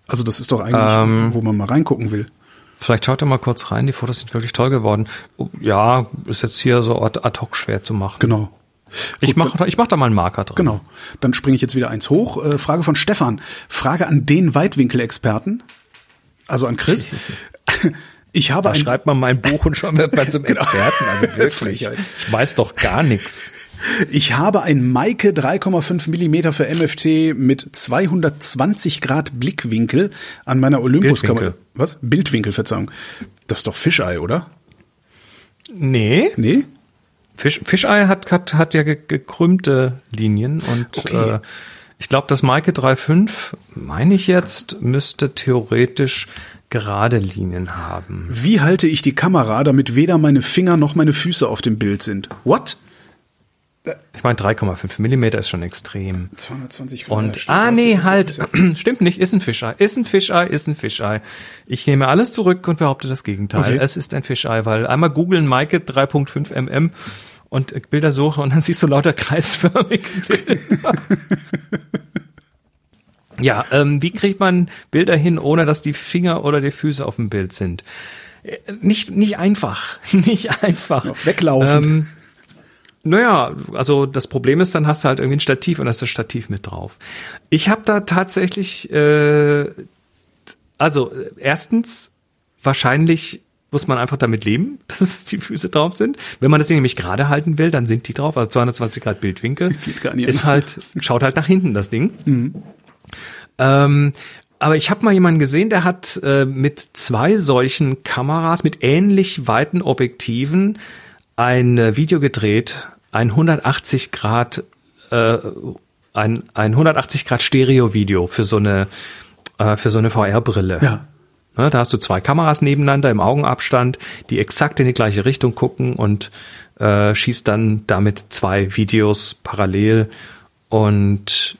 Also das ist doch eigentlich, Ähm. wo man mal reingucken will. Vielleicht schaut ihr mal kurz rein, die Fotos sind wirklich toll geworden. Oh, Ja, ist jetzt hier so ad ad hoc schwer zu machen. Genau. ich mache ich mach da mal einen Marker dran. Genau. Dann springe ich jetzt wieder eins hoch. Äh, Frage von Stefan. Frage an den Weitwinkelexperten. Also an Chris. Ich habe Da schreibt man mein Buch und schon wird man zum Experten. Also wirklich. Ich weiß doch gar nichts. ich habe ein Maike 3,5 Millimeter für MFT mit 220 Grad Blickwinkel an meiner Olympus-Kamera. Bildwinkel. Was? Bildwinkel, Verzeihung. Das ist doch Fischei, oder? Nee, Nee? Fisch, Fischei hat, hat, hat ja ge gekrümmte Linien und Okay. äh, ich glaube, das Maike 3.5, meine ich jetzt, müsste theoretisch gerade Linien haben. Wie halte ich die Kamera, damit weder meine Finger noch meine Füße auf dem Bild sind? What? Ich meine, 3,5 Millimeter ist schon extrem. 220 Grad. Und, ah nee, halt, stimmt nicht, ist ein Fischei, ist ein Fischei, ist ein Fischei. Ich nehme alles zurück und behaupte das Gegenteil. Okay. Es ist ein Fischei, weil einmal googeln Maike 3.5 mm und äh, Bildersuche und dann siehst du lauter kreisförmige Bilder. Ja, ähm, wie kriegt man Bilder hin, ohne dass die Finger oder die Füße auf dem Bild sind? Äh, Nicht, nicht einfach, nicht einfach. Weglaufen. Ähm, naja, also das Problem ist, dann hast du halt irgendwie ein Stativ und hast das Stativ mit drauf. Ich habe da tatsächlich, äh, also äh, erstens, wahrscheinlich muss man einfach damit leben, dass die Füße drauf sind. Wenn man das Ding nämlich gerade halten will, dann sind die drauf. Also 220 Grad Bildwinkel Geht gar nicht ist halt, schaut halt nach hinten, das Ding. Ähm, aber ich habe mal jemanden gesehen, der hat äh, mit zwei solchen Kameras mit ähnlich weiten Objektiven ein äh, Video gedreht, ein 180 Grad, äh, ein, ein 180 Grad Stereo-Video für so eine äh, für so eine VR-Brille. Ja. Ne, da hast du zwei Kameras nebeneinander im Augenabstand, die exakt in die gleiche Richtung gucken und äh, schießt dann damit zwei Videos parallel und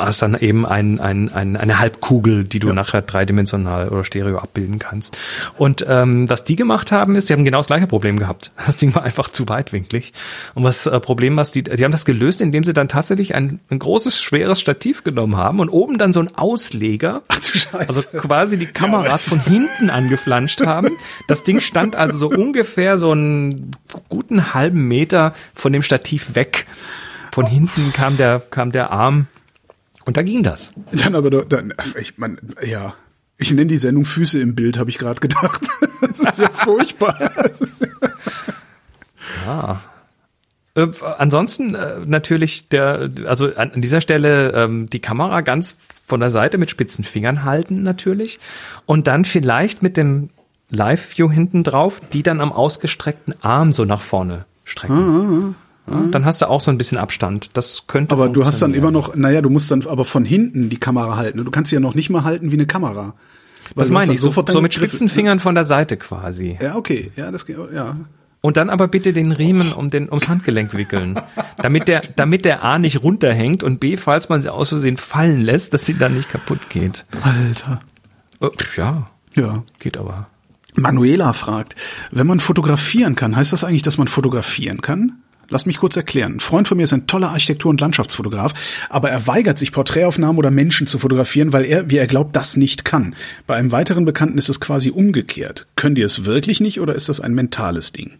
hast dann eben ein, ein, ein, eine Halbkugel, die du nachher dreidimensional oder stereo abbilden kannst. Und ähm, was die gemacht haben, ist, die haben genau das gleiche Problem gehabt. Das Ding war einfach zu weitwinklig. Und was äh, Problem was die, die haben das gelöst, indem sie dann tatsächlich ein, ein großes, schweres Stativ genommen haben und oben dann so ein Ausleger, Ach du Scheiße. also quasi die Kameras aber- von hinten angeflanscht haben. Das Ding stand also so ungefähr so einen guten halben Meter von dem Stativ weg. Von hinten kam der, kam der Arm und da ging das. Dann aber, doch- dann, ich mein, ja. Ich nenne die Sendung Füße im Bild, habe ich gerade gedacht. Das ist ja furchtbar. Ist ja- Äh, ansonsten äh, natürlich der, also an, an dieser Stelle ähm, die Kamera ganz von der Seite mit spitzen Fingern halten natürlich und dann vielleicht mit dem Live-View hinten drauf, die dann am ausgestreckten Arm so nach vorne strecken. Ja, dann hast du auch so ein bisschen Abstand. Das könnte. Aber du hast dann immer noch, naja, du musst dann aber von hinten die Kamera halten. Du kannst sie ja noch nicht mal halten wie eine Kamera. Das meine ich, so, sofort so mit spitzen Fingern von der Seite quasi. Ja, okay. Ja, das geht, ja. Und dann aber bitte den Riemen um den, ums Handgelenk wickeln. Damit der, damit der A nicht runterhängt und B, falls man sie aus Versehen fallen lässt, dass sie dann nicht kaputt geht. Alter. Äh, Ja, Ja. geht aber. Manuela fragt, wenn man fotografieren kann, heißt das eigentlich, dass man fotografieren kann? Lass mich kurz erklären. Ein Freund von mir ist ein toller Architektur- und Landschaftsfotograf, aber er weigert sich, Porträtaufnahmen oder Menschen zu fotografieren, weil er, wie er glaubt, das nicht kann. Bei einem weiteren Bekannten ist es quasi umgekehrt. Könnt ihr es wirklich nicht oder ist das ein mentales Ding?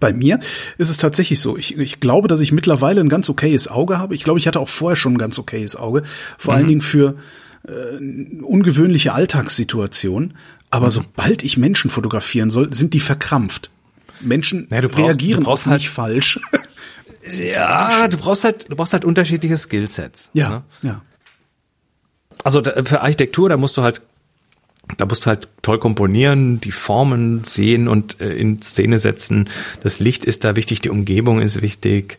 Bei mir ist es tatsächlich so. Ich, ich glaube, dass ich mittlerweile ein ganz okayes Auge habe. Ich glaube, ich hatte auch vorher schon ein ganz okayes Auge. Vor allen Dingen für äh, ungewöhnliche Alltagssituationen. Aber sobald ich Menschen fotografieren soll, sind die verkrampft. Menschen Ja, du brauchst- reagieren du brauchst auf halt- mich falsch. Ja, du brauchst halt, du brauchst halt unterschiedliche Skillsets. ja, ne? ja. Also da, für Architektur, da musst du halt, da musst du halt toll komponieren, die Formen sehen und äh, in Szene setzen. Das Licht ist da wichtig, die Umgebung ist wichtig,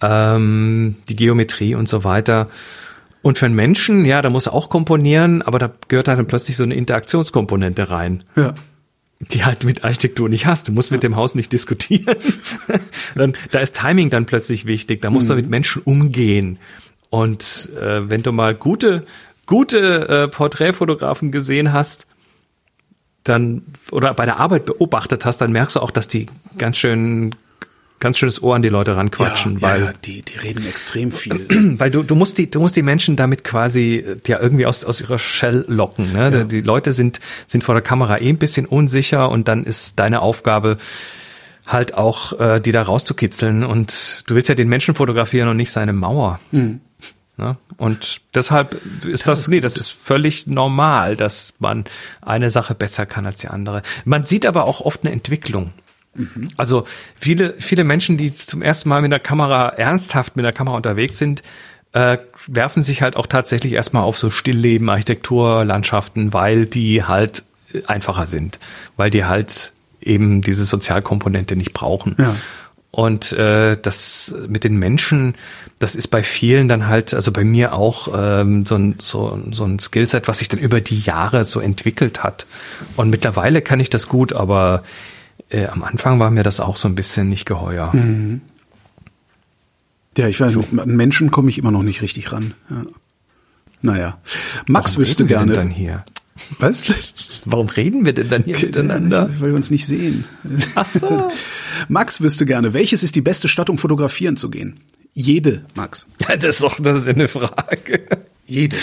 ähm, die Geometrie und so weiter. Und für einen Menschen, ja, da musst du auch komponieren, aber da gehört halt dann plötzlich so eine Interaktionskomponente rein. ja. Die halt mit Architektur nicht hast. Du musst mit dem Haus nicht diskutieren. dann, da ist Timing dann plötzlich wichtig. Da musst du mit Menschen umgehen. Und äh, wenn du mal gute, gute äh, Porträtfotografen gesehen hast, dann oder bei der Arbeit beobachtet hast, dann merkst du auch, dass die ganz schön ganz schönes Ohr an die Leute ranquatschen, ja, weil ja, die, die reden extrem viel. weil du, du musst die, du musst die Menschen damit quasi ja irgendwie aus, aus ihrer Shell locken. Ne? Ja. Die Leute sind, sind vor der Kamera eh ein bisschen unsicher und dann ist deine Aufgabe halt auch, äh, die da rauszukitzeln. Und du willst ja den Menschen fotografieren und nicht seine Mauer. Mhm. Ne? Und deshalb ist das, das nee, das ist völlig normal, dass man eine Sache besser kann als die andere. Man sieht aber auch oft eine Entwicklung. Also viele, viele Menschen, die zum ersten Mal mit der Kamera, ernsthaft mit der Kamera unterwegs sind, äh, werfen sich halt auch tatsächlich erstmal auf so Stillleben, Architektur, Landschaften, weil die halt einfacher sind, weil die halt eben diese Sozialkomponente nicht brauchen. Ja. Und äh, das mit den Menschen, das ist bei vielen dann halt, also bei mir auch ähm, so, ein, so, so ein Skillset, was sich dann über die Jahre so entwickelt hat. Und mittlerweile kann ich das gut, aber äh, am Anfang war mir das auch so ein bisschen nicht geheuer. Mhm. Ja, ich weiß nicht, an Menschen komme ich immer noch nicht richtig ran. Ja. Naja. Max Warum wüsste reden wir gerne. denn dann hier? Was? Warum reden wir denn dann hier miteinander? Weil wir uns nicht sehen. Ach so. Max wüsste gerne, welches ist die beste Stadt, um fotografieren zu gehen? Jede, Max. Ja, das ist doch, das ist eine Frage. Jede.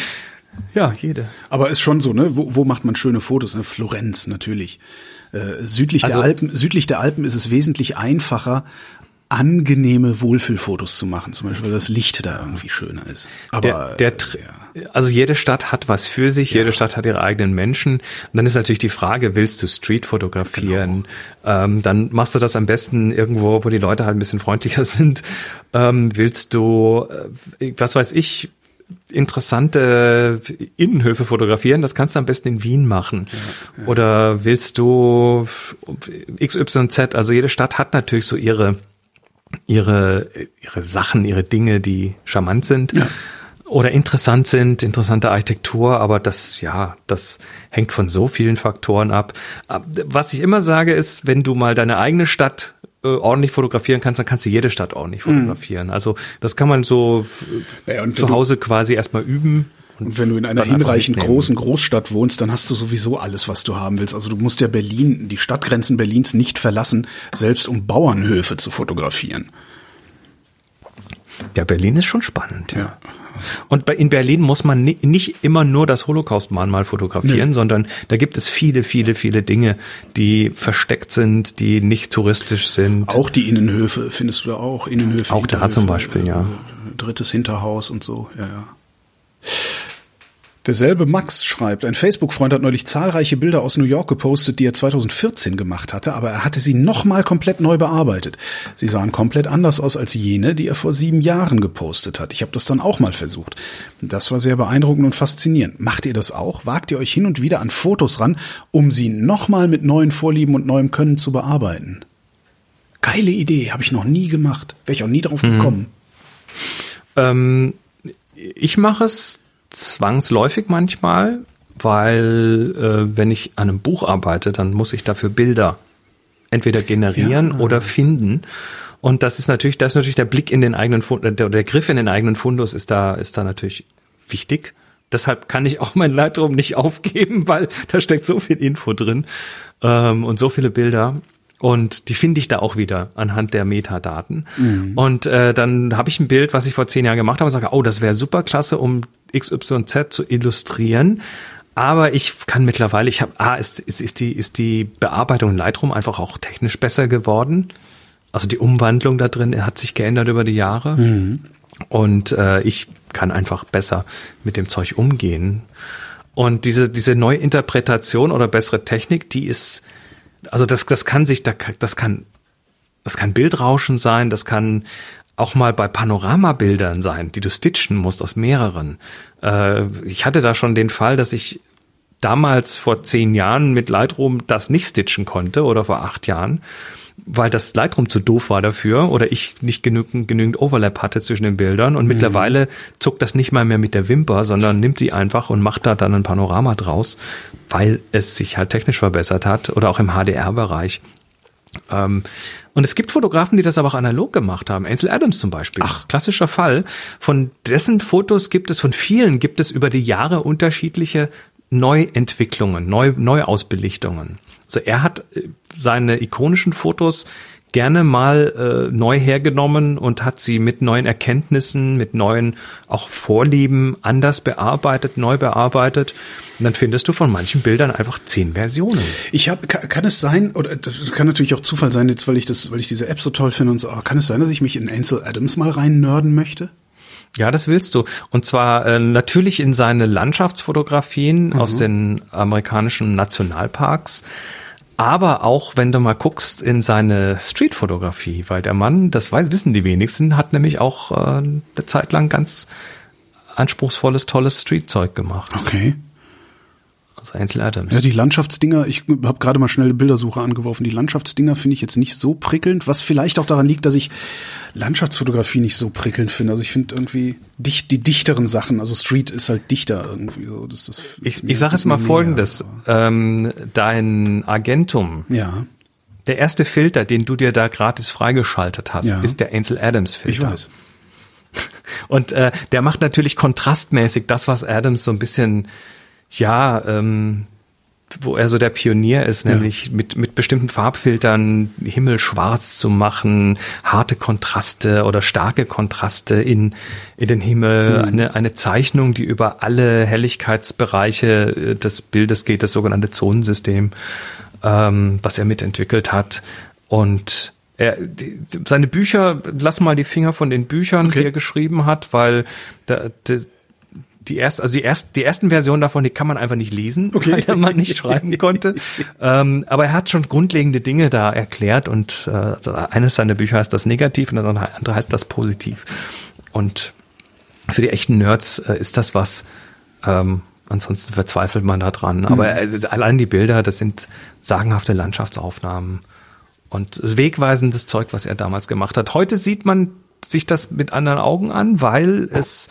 Ja, jede. Aber ist schon so, ne? Wo, wo macht man schöne Fotos? Ne? Florenz natürlich. Äh, südlich Also- der Alpen, südlich der Alpen ist es wesentlich einfacher, angenehme Wohlfühlfotos zu machen. Zum Beispiel, weil das Licht da irgendwie schöner ist. Aber der, der, äh, ja. also jede Stadt hat was für sich, jede Stadt hat ihre eigenen Menschen. Und dann ist natürlich die Frage, willst du Street fotografieren? Genau. Ähm, dann machst du das am besten irgendwo, wo die Leute halt ein bisschen freundlicher sind. Ähm, willst du, äh, was weiß ich, interessante Innenhöfe fotografieren, das kannst du am besten in Wien machen. Oder willst du XYZ, also jede Stadt hat natürlich so ihre ihre, ihre Sachen, ihre Dinge, die charmant sind oder interessant sind, interessante Architektur, aber das, ja, das hängt von so vielen Faktoren ab. Ab- Was ich immer sage ist, wenn du mal deine eigene Stadt äh, ordentlich fotografieren kannst, dann kannst du jede Stadt ordentlich fotografieren. Also das kann man so Ja, und zu du- Hause quasi erstmal üben. Und wenn du in einer hinreichend großen Großstadt wohnst, dann hast du sowieso alles, was du haben willst. Also du musst ja Berlin, die Stadtgrenzen Berlins nicht verlassen, selbst um Bauernhöfe zu fotografieren. Ja, Berlin ist schon spannend, ja. Ja. Und bei, in Berlin muss man ni nicht immer nur das Holocaust-Mahnmal fotografieren, sondern da gibt es viele, viele, viele Dinge, die versteckt sind, die nicht touristisch sind. Auch die Innenhöfe findest du da auch. Innenhöfe. Auch da zum Beispiel, ja. äh, Drittes Hinterhaus und so, ja, ja. Derselbe Max schreibt, ein Facebook-Freund hat neulich zahlreiche Bilder aus New York gepostet, die er 2014 gemacht hatte, aber er hatte sie nochmal komplett neu bearbeitet. Sie sahen komplett anders aus als jene, die er vor sieben Jahren gepostet hat. Ich habe das dann auch mal versucht. Das war sehr beeindruckend und faszinierend. Macht ihr das auch? Wagt ihr euch hin und wieder an Fotos ran, um sie nochmal mit neuen Vorlieben und neuem Können zu bearbeiten? Geile Idee, habe ich noch nie gemacht. Wäre ich auch nie drauf gekommen. Ähm, ich mache es zwangsläufig manchmal, weil äh, wenn ich an einem Buch arbeite, dann muss ich dafür Bilder entweder generieren Ja. oder finden. Und das ist natürlich, das ist natürlich der Blick in den eigenen Fund, der, der Griff in den eigenen Fundus ist da, ist da natürlich wichtig. Deshalb kann ich auch mein Lightroom nicht aufgeben, weil da steckt so viel Info drin ähm, und so viele Bilder. Und die finde ich da auch wieder anhand der Metadaten. Und äh, dann habe ich ein Bild, was ich vor zehn Jahren gemacht habe, und sage, oh, das wäre super klasse, um XYZ zu illustrieren. Aber ich kann mittlerweile, ich habe, ah, ist, ist, ist, die, ist die Bearbeitung in Lightroom einfach auch technisch besser geworden. Also die Umwandlung da drin hat sich geändert über die Jahre. Und äh, ich kann einfach besser mit dem Zeug umgehen. Und diese, diese Neuinterpretation oder bessere Technik, die ist, also das, das kann sich, das kann, das kann Bildrauschen sein, das kann auch mal bei Panoramabildern sein, die du stitchen musst aus mehreren. Äh, ich hatte da schon den Fall, dass ich damals vor zehn Jahren mit Lightroom das nicht stitchen konnte oder vor acht Jahren, weil das Lightroom zu doof war dafür oder ich nicht genügend, genügend Overlap hatte zwischen den Bildern und mittlerweile zuckt das nicht mal mehr mit der Wimper, sondern nimmt sie einfach und macht da dann ein Panorama draus, weil es sich halt technisch verbessert hat oder auch im HDR-Bereich. Ähm, und es gibt Fotografen, die das aber auch analog gemacht haben. Ansel Adams zum Beispiel. Ach. Klassischer Fall. Von dessen Fotos gibt es, von vielen gibt es über die Jahre unterschiedliche Neuentwicklungen, Neu, Neuausbelichtungen. Also er hat äh, seine ikonischen Fotos gerne mal äh, neu hergenommen und hat sie mit neuen Erkenntnissen, mit neuen auch Vorlieben anders bearbeitet, neu bearbeitet. Und dann findest du von manchen Bildern einfach zehn Versionen. Ich habe, kann, kann es sein, oder das kann natürlich auch Zufall sein, jetzt weil ich das, weil ich diese App so toll finde und so, aber kann es sein, dass ich mich in Ansel Adams mal rein nörden möchte? Ja, das willst du. Und zwar äh, natürlich in seine Landschaftsfotografien aus den amerikanischen Nationalparks, aber auch wenn du mal guckst in seine Streetfotografie, weil der Mann, das weiß, wissen die wenigsten, hat nämlich auch äh, eine Zeit lang ganz anspruchsvolles, tolles Streetzeug gemacht. Okay. Ansel Adams. Ja, die Landschaftsdinger, ich habe gerade mal schnell eine Bildersuche angeworfen. Die Landschaftsdinger finde ich jetzt nicht so prickelnd, was vielleicht auch daran liegt, dass ich Landschaftsfotografie nicht so prickelnd finde. Also ich finde irgendwie dicht, die dichteren Sachen, also Street ist halt dichter irgendwie so. Das, das ich ich sage jetzt mal Folgendes. Ähm, dein Agentum, Ja, der erste Filter, den du dir da gratis freigeschaltet hast, Ja. ist der Ansel Adams ich Filter. weiß. Und äh, der macht natürlich kontrastmäßig das, was Adams so ein bisschen, ja, ähm, wo er so der Pionier ist, Ja. nämlich mit, mit bestimmten Farbfiltern Himmel schwarz zu machen, harte Kontraste oder starke Kontraste in, in den Himmel, eine, eine Zeichnung, die über alle Helligkeitsbereiche äh, des Bildes geht, das sogenannte Zonensystem, ähm, was er mitentwickelt hat. Und er, die, seine Bücher, lass mal die Finger von den Büchern, Okay. die er geschrieben hat, weil da, die, die erst, also die erst, die ersten Versionen davon, die kann man einfach nicht lesen, Okay. weil der Mann nicht schreiben konnte. ähm, aber er hat schon grundlegende Dinge da erklärt und äh, also eines seiner Bücher heißt das Negativ und das andere heißt das Positiv. Und für die echten Nerds äh, ist das was. Ähm, ansonsten verzweifelt man da dran. Aber also, allein die Bilder, das sind sagenhafte Landschaftsaufnahmen und wegweisendes Zeug, was er damals gemacht hat. Heute sieht man sich das mit anderen Augen an, weil es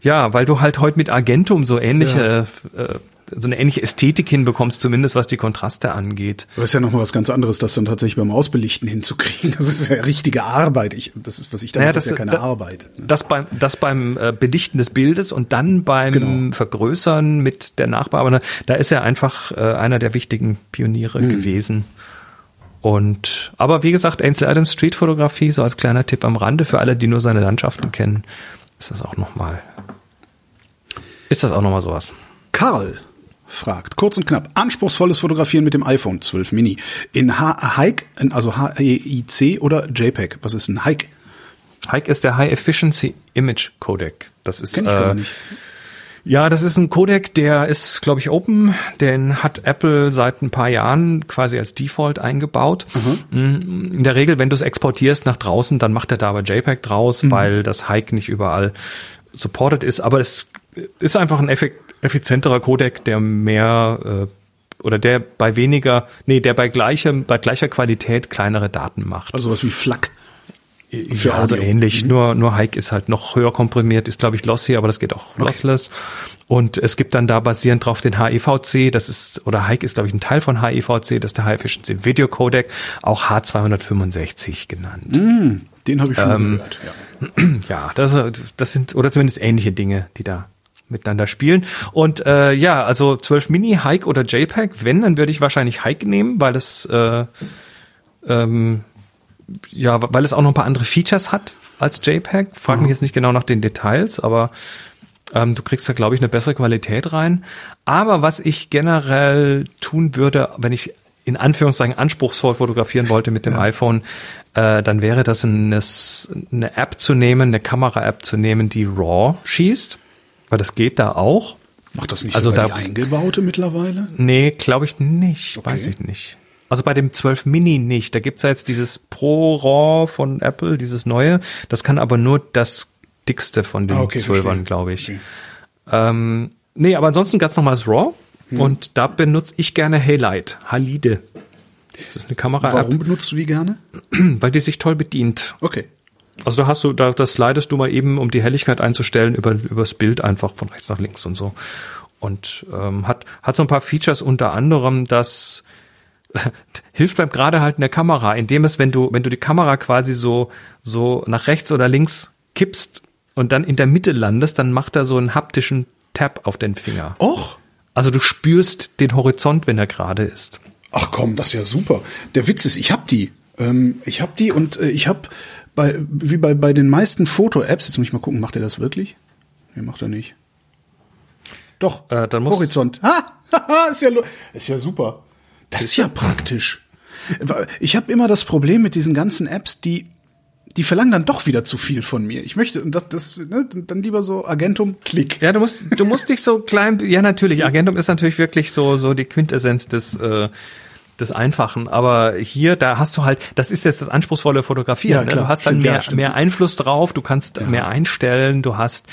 ja, weil du halt heute mit Argentum so ähnliche äh, so eine ähnliche Ästhetik hinbekommst, zumindest was die Kontraste angeht. Aber ist ja noch mal was ganz anderes, das dann tatsächlich beim Ausbelichten hinzukriegen. Das ist ja richtige Arbeit. Ich, das ist, was ich da Naja, mache, ist ja keine da- Arbeit. ne? Das beim, das beim äh, Bedichten des Bildes und dann beim Genau. Vergrößern mit der Nachbearbeitung, da ist er einfach äh, einer der wichtigen Pioniere gewesen. Und aber wie gesagt, Ansel Adams Street Fotografie, so als kleiner Tipp am Rande für alle, die nur seine Landschaften kennen, ist das auch nochmal. Ist das auch nochmal sowas? Karl fragt, kurz und knapp, anspruchsvolles Fotografieren mit dem iPhone 12 Mini. In Hike, also HEIC oder JPEG. Was ist ein Hike? Hike ist der High Efficiency Image Codec. Das ist Kenn ich gar äh, nicht. Ja, das ist ein Codec, der ist, glaube ich, open. Den hat Apple seit ein paar Jahren quasi als Default eingebaut. Mm, In der Regel, wenn du es exportierst nach draußen, dann macht er da aber JPEG draus, weil das Hike nicht überall supported ist. Aber es ist einfach ein effi- effizienterer Codec, der mehr äh, oder der bei weniger, nee, der bei gleichem, bei gleicher Qualität kleinere Daten macht. Also was wie FLAC. Für ja, also ähnlich. Nur, nur Hike ist halt noch höher komprimiert, ist glaube ich lossy, aber das geht auch lossless. Und es gibt dann da basierend drauf den HEVC, das ist, oder Hike ist glaube ich ein Teil von HEVC, das ist der High Efficiency Video Codec, auch H265 genannt. Den habe ich schon Ähm, gehört. Ja. Ja, das, das sind, oder zumindest ähnliche Dinge, die da miteinander spielen. Und äh, ja, also 12 Mini, Hike oder JPEG, wenn, dann würde ich wahrscheinlich Hike nehmen, weil es äh, ähm, ja, weil es auch noch ein paar andere Features hat als JPEG. Frag mich jetzt nicht genau nach den Details, aber ähm, du kriegst da, glaube ich, eine bessere Qualität rein. Aber was ich generell tun würde, wenn ich in Anführungszeichen anspruchsvoll fotografieren wollte mit dem iPhone, äh, dann wäre das eine, eine App zu nehmen, eine Kamera-App zu nehmen, die RAW schießt, weil das geht da auch. Macht das nicht Also da- die eingebaute mittlerweile? Nee, glaube ich nicht. Weiß ich nicht. Also bei dem 12 Mini nicht. Da gibt's ja jetzt dieses Pro RAW von Apple, dieses neue. Das kann aber nur das dickste von den Ah, okay, 12ern, verstehe. glaube ich. Okay. Ähm, nee, aber ansonsten ganz normales RAW. Hm. Und da benutze ich gerne Halide, Halide. Das ist eine Kamera-App, Warum benutzt du die gerne? weil die sich toll bedient. Okay. Also da hast du, da das slidest du mal eben, um die Helligkeit einzustellen, über übers Bild einfach von rechts nach links und so. Und ähm, hat hat so ein paar Features unter anderem, dass hilft beim Geradehalten der Kamera, indem es, wenn du, wenn du die Kamera quasi so, so nach rechts oder links kippst und dann in der Mitte landest, dann macht er so einen haptischen Tap auf den Finger. Och, Also du spürst den Horizont, wenn er gerade ist. ach komm, das ist ja super. Der Witz ist, ich hab die. Ähm, ich hab die und äh, ich hab bei, wie bei, bei den meisten Foto-Apps, jetzt muss ich mal gucken, macht er das wirklich? Nee, macht er nicht. Doch, Äh, dann muss- Horizont. Ha, ist ja, ist ja super. Das ist ja praktisch. Ich habe immer das Problem mit diesen ganzen Apps, die die verlangen dann doch wieder zu viel von mir. Ich möchte und das, das ne, dann lieber so Agentum Klick. Ja, du musst, du musst dich so klein, ja natürlich, Agentum ist natürlich wirklich so, so die Quintessenz des, äh, des Einfachen, aber hier, da hast du halt, das ist jetzt das anspruchsvolle Fotografieren, Ja, ne? du hast stimmt, ja, mehr, mehr Einfluss drauf, du kannst mehr einstellen, du hast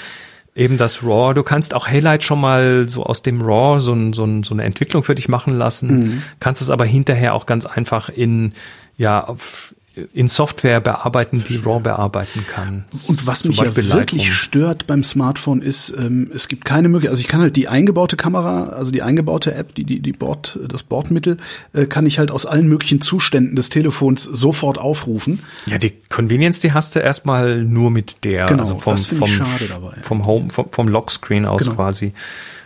eben das RAW, du kannst auch Highlight schon mal so aus dem RAW so, ein, so, ein, so eine Entwicklung für dich machen lassen, Mhm. kannst es aber hinterher auch ganz einfach in, ja, auf, in Software bearbeiten, die RAW bearbeiten kann. Und was Zum mich ja wirklich Lightroom. stört beim Smartphone ist, ähm, es gibt keine Möglichkeit, also ich kann halt die eingebaute Kamera, also die eingebaute App, die, die, die Bord, das Bordmittel, äh, kann ich halt aus allen möglichen Zuständen des Telefons sofort aufrufen. Ja, die Convenience, die hast du erstmal nur mit der, Genau, also vom, vom, ich schade dabei. vom Home, vom, vom Lockscreen aus Genau. quasi.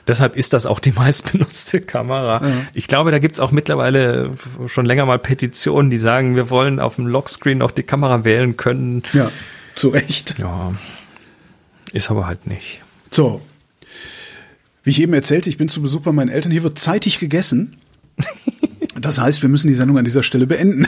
Deshalb ist das auch die meistbenutzte Kamera. Ich glaube, da gibt's auch mittlerweile schon länger mal Petitionen, die sagen, wir wollen auf dem Lockscreen auch die Kamera wählen können. Ja, zu Recht. Ja, ist aber halt nicht. So. Wie ich eben erzählte, ich bin zu Besuch bei meinen Eltern. Hier wird zeitig gegessen. Das heißt, wir müssen die Sendung an dieser Stelle beenden.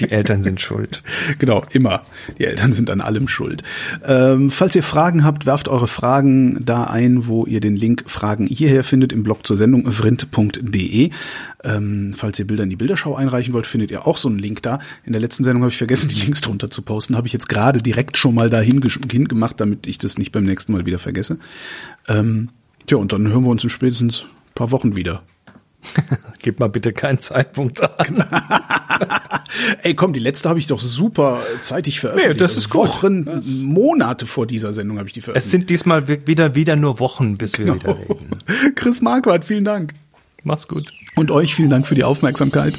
Die Eltern sind schuld. Genau, immer. Die Eltern sind an allem schuld. Ähm, falls ihr Fragen habt, werft eure Fragen da ein, wo ihr den Link Fragen hierher findet im Blog zur Sendung vrind.de. Ähm, falls ihr Bilder in die Bilderschau einreichen wollt, findet ihr auch so einen Link da. In der letzten Sendung habe ich vergessen, die Links drunter zu posten. Habe ich jetzt gerade direkt schon mal dahin hingemacht, damit ich das nicht beim nächsten Mal wieder vergesse. Ähm, tja, und dann hören wir uns in spätestens paar Wochen wieder. Gib mal bitte keinen Zeitpunkt an. Ey, komm, die letzte habe ich doch super zeitig veröffentlicht. Nee, das ist gut. Wochen, Monate vor dieser Sendung habe ich die veröffentlicht. Es sind diesmal wi- wieder, wieder nur Wochen, bis wir Genau. wieder reden. Chris Marquardt, vielen Dank. Mach's gut. Und euch vielen Dank für die Aufmerksamkeit.